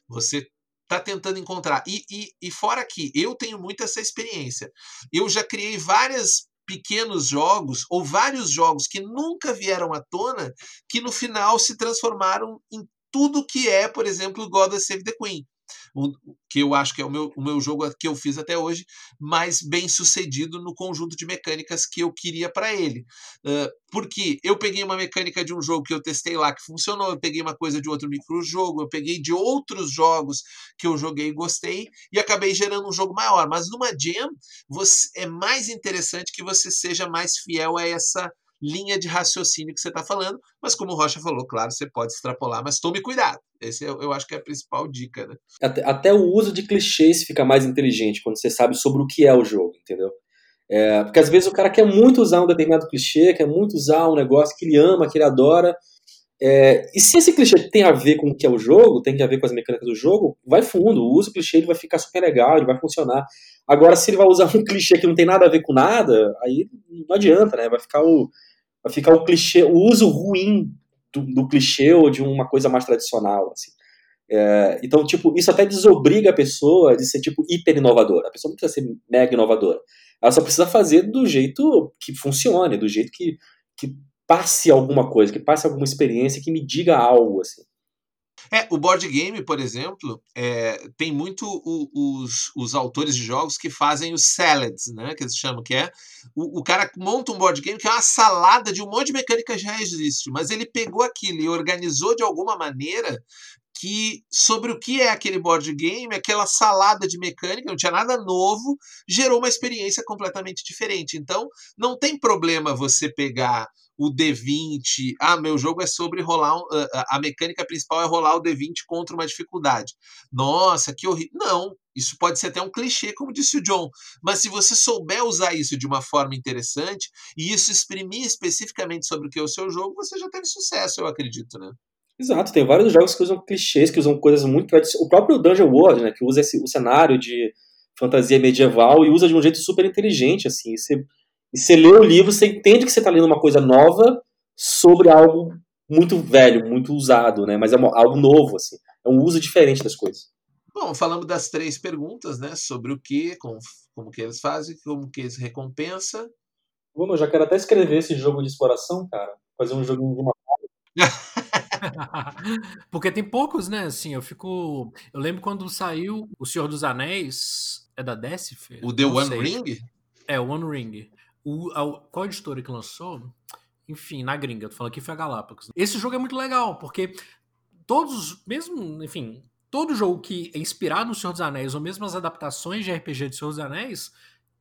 Você está tentando encontrar. E, e, e fora que eu tenho muito essa experiência. Eu já criei várias pequenos jogos ou vários jogos que nunca vieram à tona que no final se transformaram em tudo que é, por exemplo, God Save the Queen que eu acho que é o meu, o meu jogo que eu fiz até hoje, mais bem sucedido no conjunto de mecânicas que eu queria para ele. Uh, porque eu peguei uma mecânica de um jogo que eu testei lá que funcionou, eu peguei uma coisa de outro microjogo, eu peguei de outros jogos que eu joguei e gostei e acabei gerando um jogo maior. Mas numa jam, você, é mais interessante que você seja mais fiel a essa linha de raciocínio que você está falando, mas como o Rocha falou, claro, você pode extrapolar, mas tome cuidado. Esse eu, eu acho que é a principal dica, né? Até, até, o uso de clichês fica mais inteligente quando você sabe sobre o que é o jogo, entendeu? É, porque às vezes o cara quer muito usar um determinado clichê, quer muito usar um negócio que ele ama, que ele adora. É, e se esse clichê tem a ver com o que é o jogo, tem a ver com as mecânicas do jogo, vai fundo, o clichê, ele vai ficar super legal, ele vai funcionar. Agora, se ele vai usar um clichê que não tem nada a ver com nada, aí não adianta, né? Vai ficar o, vai ficar o clichê, o uso ruim do, do clichê ou de uma coisa mais tradicional, assim. É, então, tipo, isso até desobriga a pessoa de ser, tipo, hiper inovadora. A pessoa não precisa ser mega inovadora. Ela só precisa fazer do jeito que funcione, do jeito que, que passe alguma coisa, que passe alguma experiência, que me diga algo, assim. É, o board game, por exemplo, é, tem muito o, os, os autores de jogos que fazem os salads, né? Que eles chamam, que é o, o cara monta um board game que é uma salada de um monte de mecânica já existe, mas ele pegou aquilo e organizou de alguma maneira que sobre o que é aquele board game, aquela salada de mecânica, não tinha nada novo, gerou uma experiência completamente diferente. Então, não tem problema você pegar o D20. Ah, meu jogo é sobre rolar. Um, a mecânica principal é rolar o D20 contra uma dificuldade. Nossa, que horrível. Não, isso pode ser até um clichê, como disse o John. Mas se você souber usar isso de uma forma interessante e isso exprimir especificamente sobre o que é o seu jogo, você já teve sucesso, eu acredito, né? Exato, tem vários jogos que usam clichês, que usam coisas muito tradicionais. O próprio Dungeon World, né, que usa esse, o cenário de fantasia medieval e usa de um jeito super inteligente, assim. Você e você lê o livro, você entende que você está lendo uma coisa nova sobre algo muito velho, muito usado, né? Mas é uma, algo novo, assim. É um uso diferente das coisas. Bom, falamos das três perguntas, né? Sobre o que, como, como que eles fazem, como que eles recompensa. Bom, eu já quero até escrever esse jogo de exploração, cara. Fazer um joguinho de uma Porque tem poucos, né? Assim, eu fico. Eu lembro quando saiu O Senhor dos Anéis. É da Decipher? O The One sei. Ring? É, o One Ring. O, a, qual editora que lançou? Enfim, na gringa, tô falando aqui foi a Galápagos. Esse jogo é muito legal, porque todos, mesmo, enfim, todo jogo que é inspirado no Senhor dos Anéis, ou mesmo as adaptações de RPG de Senhor dos Anéis,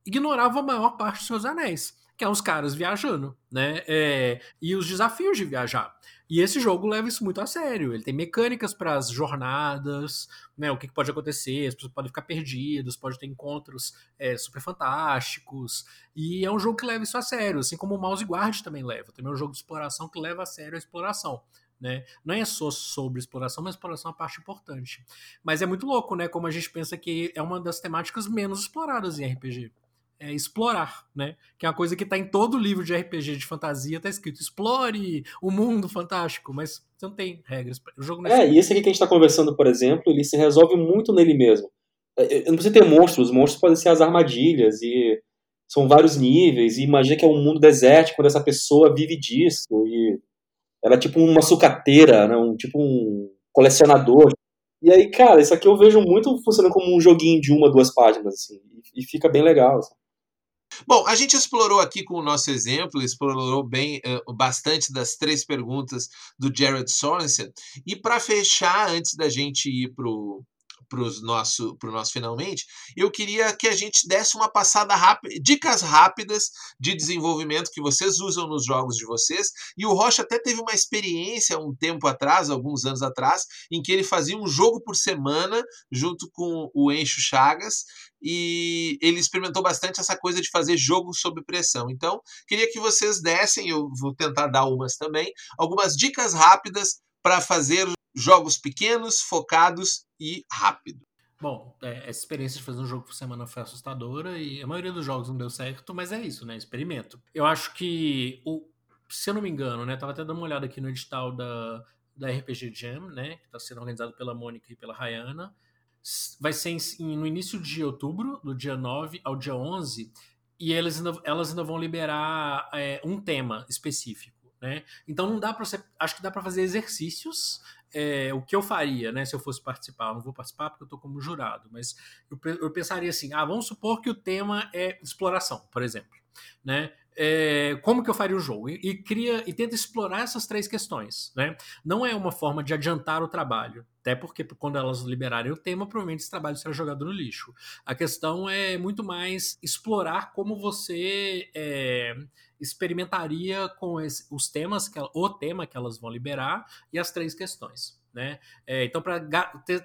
ignorava a maior parte do Senhor dos Anéis, que é os caras viajando, né? É, e os desafios de viajar. E esse jogo leva isso muito a sério. Ele tem mecânicas para as jornadas, né? O que, que, pode acontecer, as pessoas podem ficar perdidas, pode ter encontros é, super fantásticos. E é um jogo que leva isso a sério, assim como o Mouse Guard também leva. Também é um jogo de exploração que leva a sério a exploração. Né? Não é só sobre exploração, mas exploração é uma parte importante. Mas é muito louco, né? Como a gente pensa que é uma das temáticas menos exploradas em RPG. É explorar, né? Que é uma coisa que está em todo livro de RPG de fantasia, tá escrito explore o mundo fantástico, mas você não tem regras. O jogo não é, é e esse aqui que a gente está conversando, por exemplo, ele se resolve muito nele mesmo. É, é, não precisa ter monstros, os monstros podem ser as armadilhas e são vários níveis, e imagina que é um mundo desértico, quando essa pessoa vive disso, e ela é tipo uma sucateira, né? um, tipo um colecionador. E aí, cara, isso aqui eu vejo muito funcionando como um joguinho de uma, duas páginas, assim, e, fica bem legal. Assim. Bom, a gente explorou aqui com o nosso exemplo, explorou bem uh, bastante das três perguntas do Jared Sorensen. E para fechar, antes da gente ir para o para o nosso, pro nosso finalmente, eu queria que a gente desse uma passada rápida, dicas rápidas de desenvolvimento que vocês usam nos jogos de vocês. E o Rocha até teve uma experiência um tempo atrás, alguns anos atrás, em que ele fazia um jogo por semana junto com o Encho Chagas e ele experimentou bastante essa coisa de fazer jogo sob pressão. Então, queria que vocês dessem, eu vou tentar dar umas também, algumas dicas rápidas para fazer jogos pequenos, focados e rápido. Bom, é, essa experiência de fazer um jogo por semana foi assustadora e a maioria dos jogos não deu certo, mas é isso, né? Experimento. Eu acho que, o, se eu não me engano, né? Tava até dando uma olhada aqui no edital da, da RPG Jam, né? Que está sendo organizado pela Mônica e pela Rayana. Vai ser em, no início de outubro, do dia 9 ao dia 11, e elas ainda, elas ainda vão liberar é, um tema específico. Né? Então não dá para você. Acho que dá para fazer exercícios é, o que eu faria, né, se eu fosse participar. Eu não vou participar porque eu estou como jurado, mas eu, eu, pensaria assim: ah, vamos supor que o tema é exploração, por exemplo, né? É, como que eu faria o jogo? E, e, cria e tenta explorar essas três questões, né? Não é uma forma de adiantar o trabalho, até porque quando elas liberarem o tema, provavelmente esse trabalho será jogado no lixo. A questão é muito mais explorar como você é, experimentaria com esse, os temas, que, o tema que elas vão liberar e as três questões. Né? É, então, para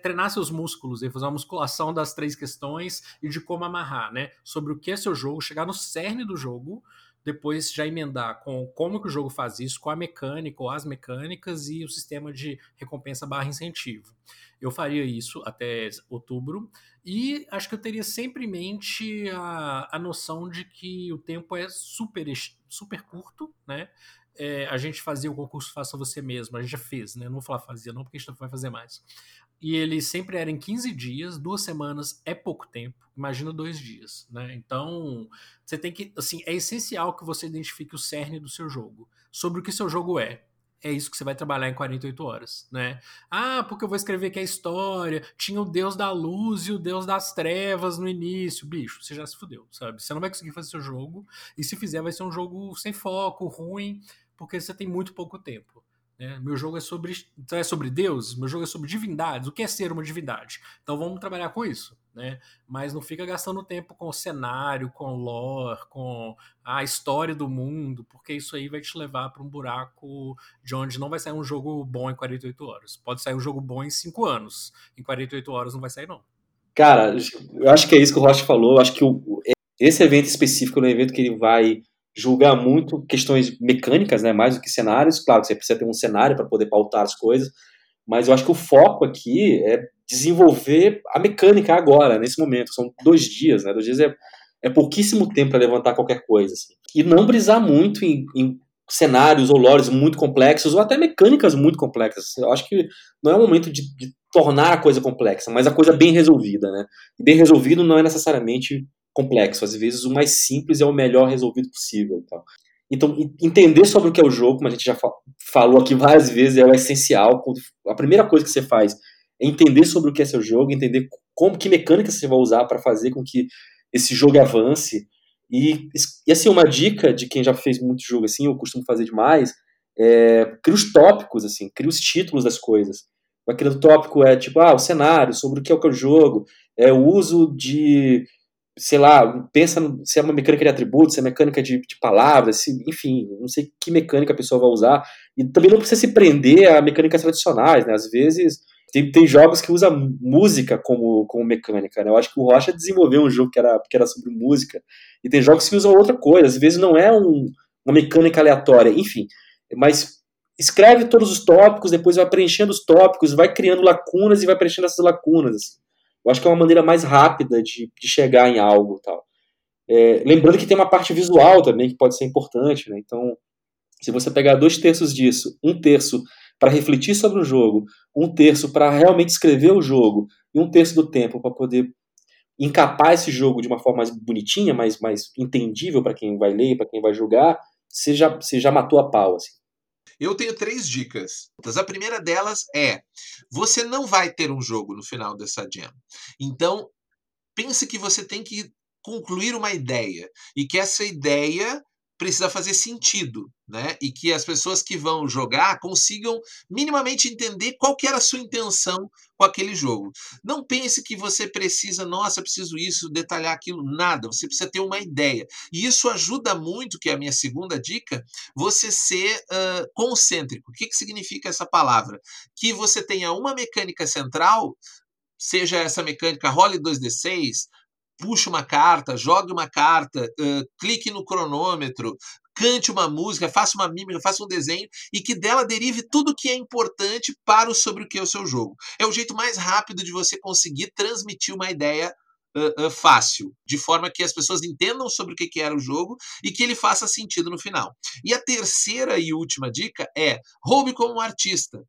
treinar seus músculos e fazer uma musculação das três questões e de como amarrar, né? Sobre o que é seu jogo, chegar no cerne do jogo, depois já emendar com como que o jogo faz isso, com a mecânica ou as mecânicas e o sistema de recompensa barra incentivo. Eu faria isso até outubro e acho que eu teria sempre em mente a, a noção de que o tempo é super, super curto, né? É, a gente fazia o concurso Faça Você Mesmo, a gente já fez, né? Não vou falar fazia não, porque a gente vai fazer mais. E ele sempre era em 15 dias, duas semanas é pouco tempo, imagina dois dias, né? Então, você tem que, assim, é essencial que você identifique o cerne do seu jogo, sobre o que seu jogo é, é isso que você vai trabalhar em 48 horas, né? Ah, porque eu vou escrever que a história tinha o deus da luz e o deus das trevas no início. Bicho, você já se fudeu, sabe? Você não vai conseguir fazer seu jogo, e se fizer vai ser um jogo sem foco, ruim, porque você tem muito pouco tempo. Né? Meu jogo é sobre, então é sobre Deus, meu jogo é sobre divindades. O que é ser uma divindade? Então vamos trabalhar com isso. Né? Mas não fica gastando tempo com cenário, com lore, com a história do mundo, porque isso aí vai te levar para um buraco de onde não vai sair um jogo bom em 48 horas. Pode sair um jogo bom em 5 anos. Em 48 horas não vai sair, não. Cara, eu acho que é isso que o Rocha falou. Eu acho que o, esse evento específico é um evento que ele vai julgar muito questões mecânicas, né, mais do que cenários. Claro que você precisa ter um cenário para poder pautar as coisas, mas eu acho que o foco aqui é desenvolver a mecânica agora, nesse momento. São dois dias, né? Dois dias é, é pouquíssimo tempo para levantar qualquer coisa. Assim. E não brisar muito em, em cenários ou lores muito complexos, ou até mecânicas muito complexas. Eu acho que não é o momento de, de tornar a coisa complexa, mas a coisa bem resolvida, né? Bem resolvido não é necessariamente complexo. Às vezes o mais simples é o melhor resolvido possível. Então, então entender sobre o que é o jogo, como a gente já falou aqui várias vezes, é o essencial. A primeira coisa que você faz é entender sobre o que é seu jogo, entender como que mecânica você vai usar para fazer com que esse jogo avance. E, e assim, uma dica de quem já fez muito jogo assim, eu costumo fazer demais, é, cria os tópicos, assim, cria os títulos das coisas. Aquele tópico é tipo, ah, o cenário, sobre o que é o jogo, é o uso de sei lá, pensa se é uma mecânica de atributos, se é mecânica de, de palavras, se, enfim, não sei que mecânica a pessoa vai usar. E também não precisa se prender a mecânicas tradicionais, né? Às vezes tem, tem jogos que usam música como, como mecânica, né? Eu acho que o Rocha desenvolveu um jogo que era, que era sobre música, e tem jogos que usam outra coisa, às vezes não é um, uma mecânica aleatória, enfim. Mas escreve todos os tópicos, depois vai preenchendo os tópicos, vai criando lacunas e vai preenchendo essas lacunas. Eu acho que é uma maneira mais rápida de, de chegar em algo tal. É, lembrando que tem uma parte visual também que pode ser importante, né? Então, se você pegar dois terços disso, um terço para refletir sobre o jogo, um terço para realmente escrever o jogo e um terço do tempo para poder encapar esse jogo de uma forma mais bonitinha, mais, mais entendível para quem vai ler, para quem vai jogar, você já, você já matou a pau. Assim. Eu tenho três dicas. A primeira delas é: você não vai ter um jogo no final dessa jam. Então, pense que você tem que concluir uma ideia e que essa ideia precisa fazer sentido, né? E que as pessoas que vão jogar consigam minimamente entender qual que era a sua intenção com aquele jogo. Não pense que você precisa, nossa, preciso isso, detalhar aquilo, nada. Você precisa ter uma ideia. E isso ajuda muito, que é a minha segunda dica, você ser uh, concêntrico. O que, que significa essa palavra? Que você tenha uma mecânica central, seja essa mecânica role 2d6, puxe uma carta, jogue uma carta, uh, clique no cronômetro, cante uma música, faça uma mímica, faça um desenho e que dela derive tudo que é importante para o sobre o que é o seu jogo. É o jeito mais rápido de você conseguir transmitir uma ideia uh, uh, fácil, de forma que as pessoas entendam sobre o que, que era o jogo e que ele faça sentido no final. E a terceira e última dica é roube como um artista.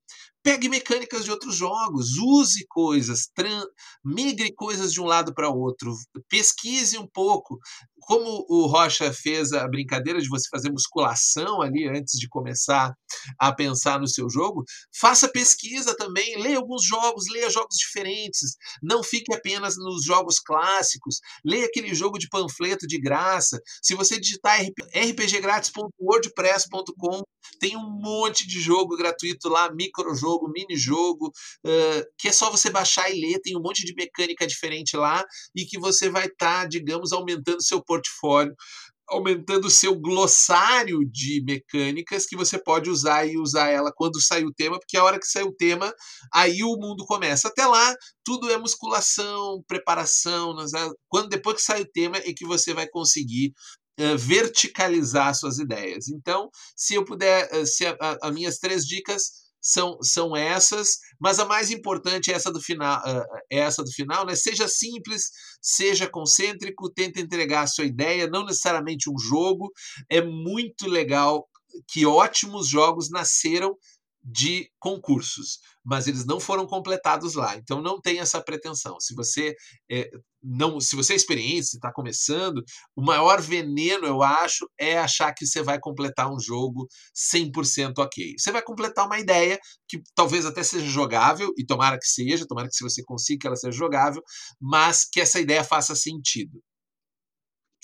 Pegue mecânicas de outros jogos, use coisas, migre coisas de um lado para outro, pesquise um pouco. Como o Rocha fez a brincadeira de você fazer musculação ali antes de começar a pensar no seu jogo, faça pesquisa também, leia alguns jogos, leia jogos diferentes, não fique apenas nos jogos clássicos, leia aquele jogo de panfleto de graça. Se você digitar rpggrátis.wordpress.com, tem um monte de jogo gratuito lá, microjogo jogo, mini jogo, uh, que é só você baixar e ler, tem um monte de mecânica diferente lá e que você vai estar, tá, digamos, aumentando seu portfólio aumentando o seu glossário de mecânicas que você pode usar e usar ela quando sair o tema, porque a hora que sair o tema, aí o mundo começa. Até lá, tudo é musculação, preparação, quando depois que sai o tema é que você vai conseguir verticalizar suas ideias. Então, se eu puder, se as minhas três dicas são, são essas, mas a mais importante é essa do final, é essa do final, né? Seja simples, seja concêntrico, tente entregar a sua ideia, não necessariamente um jogo. É muito legal que ótimos jogos nasceram de concursos, mas eles não foram completados lá. Então não tem essa pretensão. Se você é, não, se você é experiente, está começando, o maior veneno, eu acho, é achar que você vai completar um jogo 100% ok. Você vai completar uma ideia que talvez até seja jogável, e tomara que seja, tomara que se você consiga que ela seja jogável, mas que essa ideia faça sentido.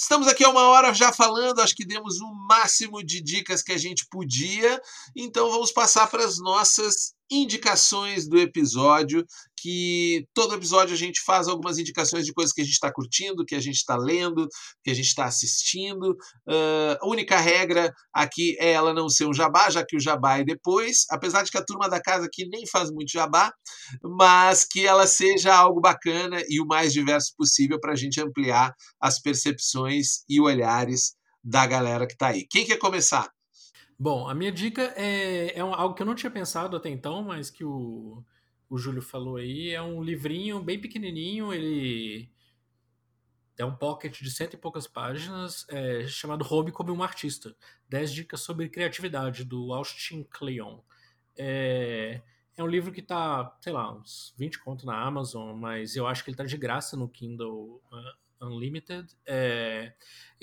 Estamos aqui há uma hora já falando, acho que demos o máximo de dicas que a gente podia, então vamos passar para as nossas indicações do episódio, que todo episódio a gente faz algumas indicações de coisas que a gente está curtindo, que a gente está lendo, que a gente está assistindo. Uh, a única regra aqui é ela não ser um jabá, já que o jabá é depois, apesar de que a turma da casa aqui nem faz muito jabá, mas que ela seja algo bacana e o mais diverso possível para a gente ampliar as percepções e olhares da galera que está aí. Quem quer começar? Bom, a minha dica é, é algo que eu não tinha pensado até então, mas que o, o Júlio falou aí. É um livrinho bem pequenininho, ele é um pocket de cento e poucas páginas, é, chamado Home como um Artista. 10 dicas sobre criatividade, do Austin Kleon. É, é um livro que tá, sei lá, uns 20 conto na Amazon, mas eu acho que ele tá de graça no Kindle uh, Unlimited, é,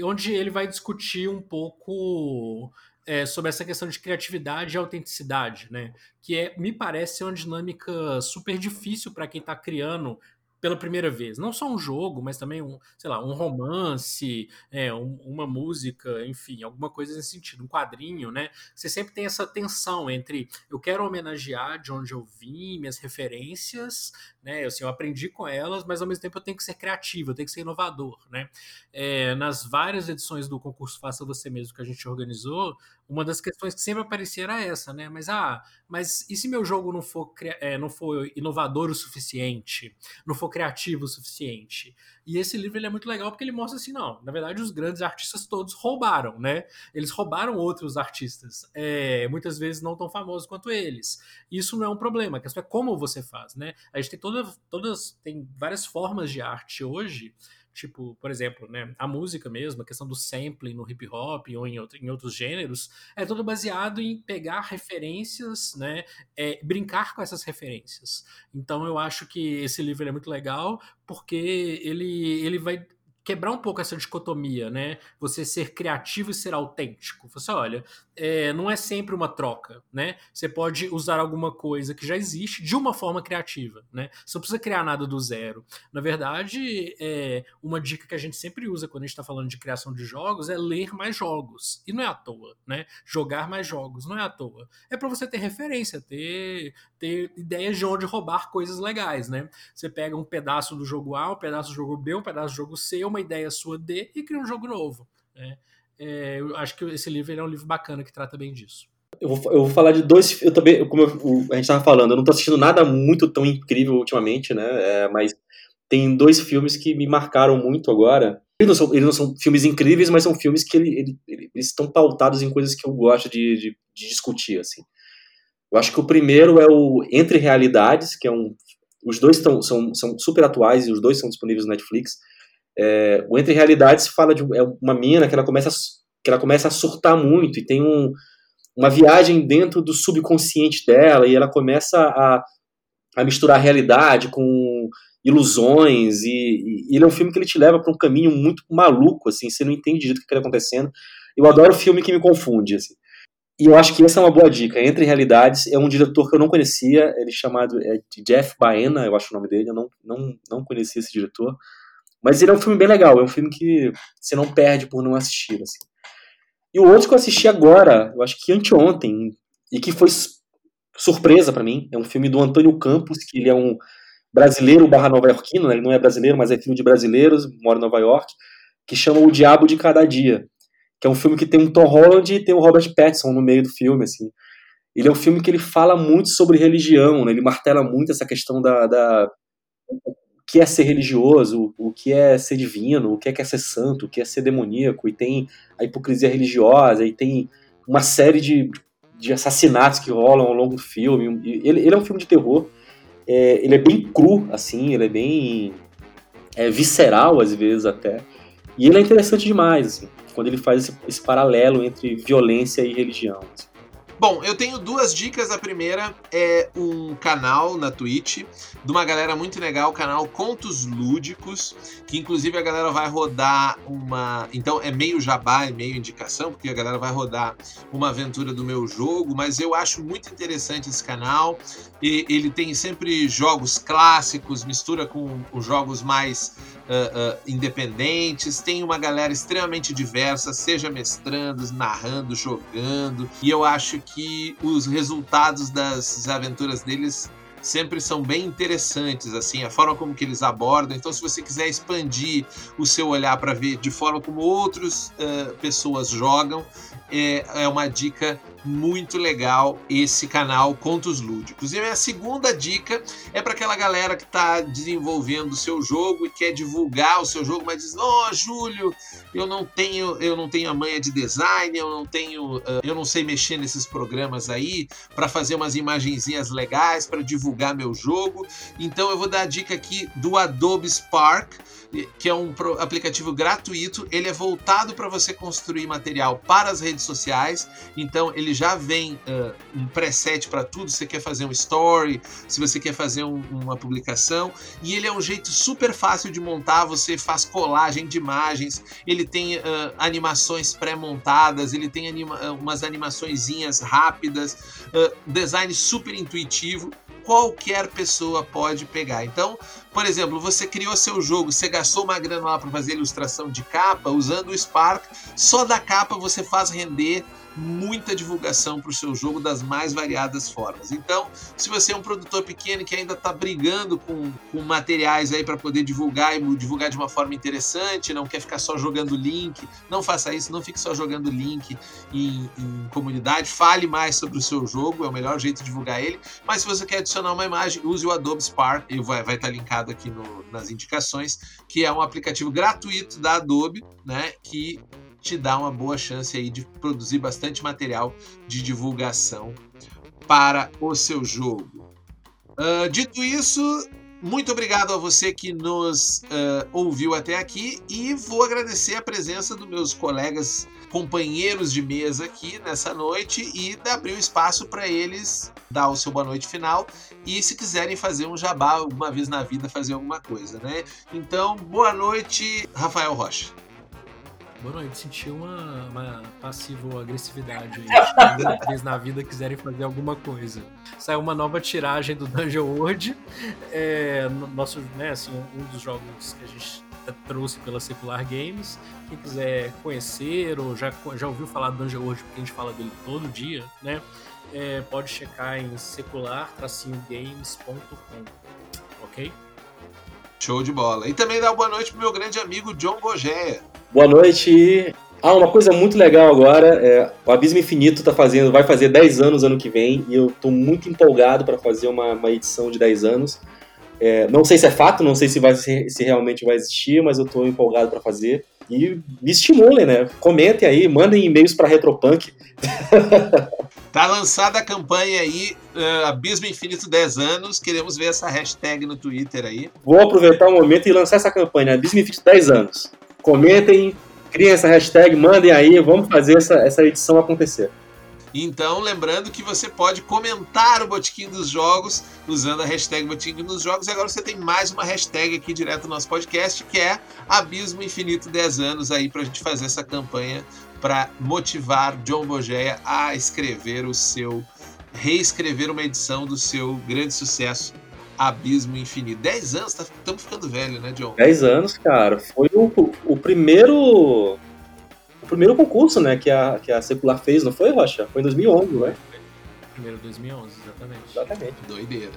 onde ele vai discutir um pouco é, sobre essa questão de criatividade e autenticidade, né? Que é, me parece uma dinâmica super difícil para quem está criando pela primeira vez. Não só um jogo, mas também um, sei lá, um romance, é, um, uma música, enfim, alguma coisa nesse sentido, um quadrinho, né? Você sempre tem essa tensão entre eu quero homenagear de onde eu vim, minhas referências, né? Assim, eu aprendi com elas, mas ao mesmo tempo eu tenho que ser criativo, eu tenho que ser inovador, né? É, nas várias edições do concurso Faça Você Mesmo que a gente organizou, uma das questões que sempre aparecia era essa, né? Mas ah, mas e se meu jogo não for, é, não for inovador o suficiente, não for criativo o suficiente? E esse livro ele é muito legal porque ele mostra assim, não, na verdade os grandes artistas todos roubaram, né? Eles roubaram outros artistas, é, muitas vezes não tão famosos quanto eles. Isso não é um problema, a questão é como você faz, né? A gente tem toda, todas, tem várias formas de arte hoje tipo, por exemplo, né, a música mesmo, a questão do sampling no hip hop ou em, outro, em outros gêneros, é todo baseado em pegar referências, né, é, brincar com essas referências. Então eu acho que esse livro é muito legal porque ele, ele vai quebrar um pouco essa dicotomia, né? Você ser criativo e ser autêntico. Você olha, é, não é sempre uma troca, né? Você pode usar alguma coisa que já existe de uma forma criativa, né? Você não precisa criar nada do zero. Na verdade, é, uma dica que a gente sempre usa quando a gente está falando de criação de jogos é ler mais jogos. E não é à toa, né? Jogar mais jogos, não é à toa. É para você ter referência, ter, ter ideias de onde roubar coisas legais, né? Você pega um pedaço do jogo A, um pedaço do jogo B, um pedaço do jogo C, uma ideia sua D e cria um jogo novo. Né? É, eu acho que esse livro é um livro bacana que trata bem disso. Eu vou, eu vou falar de dois. Eu também, como eu, a gente estava falando, eu não estou assistindo nada muito tão incrível ultimamente, né? É, mas tem dois filmes que me marcaram muito agora. Eles não são, eles não são filmes incríveis, mas são filmes que ele, ele, eles estão pautados em coisas que eu gosto de, de, de, discutir, assim. Eu acho que o primeiro é o Entre Realidades, que é um... Os dois tão, são, são super atuais e os dois são disponíveis no Netflix. É, o Entre Realidades fala de é uma mina que ela começa, que ela começa a surtar muito e tem um, uma viagem dentro do subconsciente dela e ela começa a, a misturar a realidade com ilusões e, e, ele é um filme que ele te leva para um caminho muito maluco, assim, você não entende direito o que está acontecendo. Eu adoro filme que me confunde, assim. E eu acho que essa é uma boa dica. Entre Realidades é um diretor que eu não conhecia, ele é chamado é, Jeff Baena, eu acho o nome dele, eu não, não, não conhecia esse diretor. Mas ele é um filme bem legal, é um filme que você não perde por não assistir, assim. E o outro que eu assisti agora, eu acho que anteontem, e que foi surpresa para mim, é um filme do Antônio Campos, que ele é um brasileiro barra nova-iorquino, né? ele não é brasileiro, mas é filho de brasileiros, mora em Nova York, que chama O Diabo de Cada Dia, que é um filme que tem um Tom Holland e tem o Robert Pattinson no meio do filme, assim. Ele é um filme que ele fala muito sobre religião, né? ele martela muito essa questão da, da que é ser religioso, o que é ser divino, o que é, ser santo, o que é ser demoníaco, e tem a hipocrisia religiosa, e tem uma série de, de assassinatos que rolam ao longo do filme. Ele, ele é um filme de terror, é, ele é bem cru, assim, ele é bem é, visceral às vezes até, e ele é interessante demais, assim, quando ele faz esse, esse paralelo entre violência e religião. Assim. Bom, eu tenho duas dicas. A primeira é um canal na Twitch de uma galera muito legal, o canal Contos Lúdicos, que inclusive a galera vai rodar uma. Então é meio jabá, é meio indicação, porque a galera vai rodar uma aventura do meu jogo, mas eu acho muito interessante esse canal. E ele tem sempre jogos clássicos, mistura com os jogos mais uh, independentes, tem uma galera extremamente diversa, seja mestrando, narrando, jogando, e eu acho que os resultados das aventuras deles sempre são bem interessantes, assim, a forma como que eles abordam. Então, se você quiser expandir o seu olhar para ver de forma como outras uh, pessoas jogam, é, é uma dica muito legal esse canal Contos Lúdicos. E a minha segunda dica é para aquela galera que está desenvolvendo o seu jogo e quer divulgar o seu jogo, mas diz: "Ó, Júlio, eu não tenho, eu não tenho a manha de design, eu não tenho, eu não sei mexer nesses programas aí para fazer umas imagenzinhas legais para divulgar meu jogo". Então eu vou dar a dica aqui do Adobe Spark que é um aplicativo gratuito. Ele é voltado para você construir material para as redes sociais. Então ele já vem uh, um preset para tudo. Se você quer fazer um story, se você quer fazer um, uma publicação, e ele é um jeito super fácil de montar. Você faz colagem de imagens. Ele tem uh, animações pré-montadas. Ele tem anima umas animaçõezinhas rápidas. Uh, design super intuitivo qualquer pessoa pode pegar. Então, por exemplo, você criou seu jogo, você gastou uma grana lá para fazer ilustração de capa, usando o Spark, só da capa você faz render muita divulgação para o seu jogo das mais variadas formas. Então, se você é um produtor pequeno que ainda está brigando com, com materiais aí para poder divulgar e divulgar de uma forma interessante, não quer ficar só jogando link, não faça isso, não fique só jogando link em, em comunidade, fale mais sobre o seu jogo, é o melhor jeito de divulgar ele. Mas se você quer adicionar uma imagem, use o Adobe Spark, vai, vai estar tá linkado aqui no, nas indicações, que é um aplicativo gratuito da Adobe, né, que te dá uma boa chance aí de produzir bastante material de divulgação para o seu jogo. Uh, dito isso, Muito obrigado a você que nos uh, ouviu até aqui e vou agradecer a presença dos meus colegas, companheiros de mesa aqui nessa noite e abrir o espaço para eles dar o seu boa noite final e se quiserem fazer um jabá alguma vez na vida, fazer alguma coisa, né? Então, boa noite, Rafael Rocha. Boa noite, senti uma, uma passivo-agressividade aí. Uma vez na vida quiserem fazer alguma coisa. Saiu uma nova tiragem do Dungeon World. É, nosso, né, assim, um dos jogos que a gente trouxe pela Secular Games. Quem quiser conhecer ou já, já ouviu falar do Dungeon World, porque a gente fala dele todo dia, né? É, pode checar em secular-games.com. Ok? Show de bola. E também dá boa noite pro meu grande amigo John Gogéia. Boa noite. Ah, uma coisa muito legal agora, é, o Abismo Infinito tá fazendo, vai fazer 10 anos ano que vem, e eu tô muito empolgado para fazer uma, uma, edição de 10 anos. É, não sei se é fato, não sei se, vai, se, realmente vai existir, mas eu tô empolgado para fazer. E me estimulem, né? Comentem aí, mandem e-mails para Retropunk. tá lançada a campanha aí, uh, Abismo Infinito 10 anos. Queremos ver essa hashtag no Twitter aí. Vou aproveitar o momento e lançar essa campanha, Abismo Infinito 10 anos. Comentem, criem essa hashtag, mandem aí, vamos fazer essa, essa edição acontecer. Então, lembrando que você pode comentar o Botiquim dos Jogos usando a hashtag Botiquim dos Jogos. E agora você tem mais uma hashtag aqui direto no nosso podcast, que é Abismo Infinito 10 anos aí para a gente fazer essa campanha para motivar John Bogeia a escrever o seu reescrever uma edição do seu grande sucesso Abismo Infinito. 10 anos, estamos tá, ficando velho, né, John? 10 anos, cara. Foi o, o primeiro. O primeiro concurso, né, que a, que a Secular fez, não foi, Rocha? Foi em 2011, né? Primeiro 2011, exatamente. Exatamente. Doideira.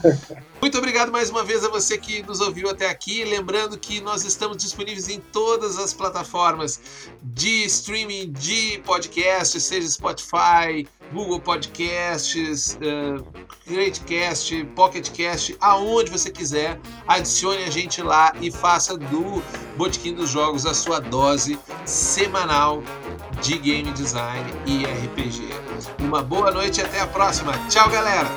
Muito obrigado mais uma vez a você que nos ouviu até aqui. Lembrando que nós estamos disponíveis em todas as plataformas de streaming de podcast, seja Spotify, Google Podcasts, uh, Greatcast, Pocketcast, aonde você quiser. Adicione a gente lá e faça do Botequim dos Jogos a sua dose semanal de game design e RPG. Uma boa noite e até a próxima. Tchau, galera!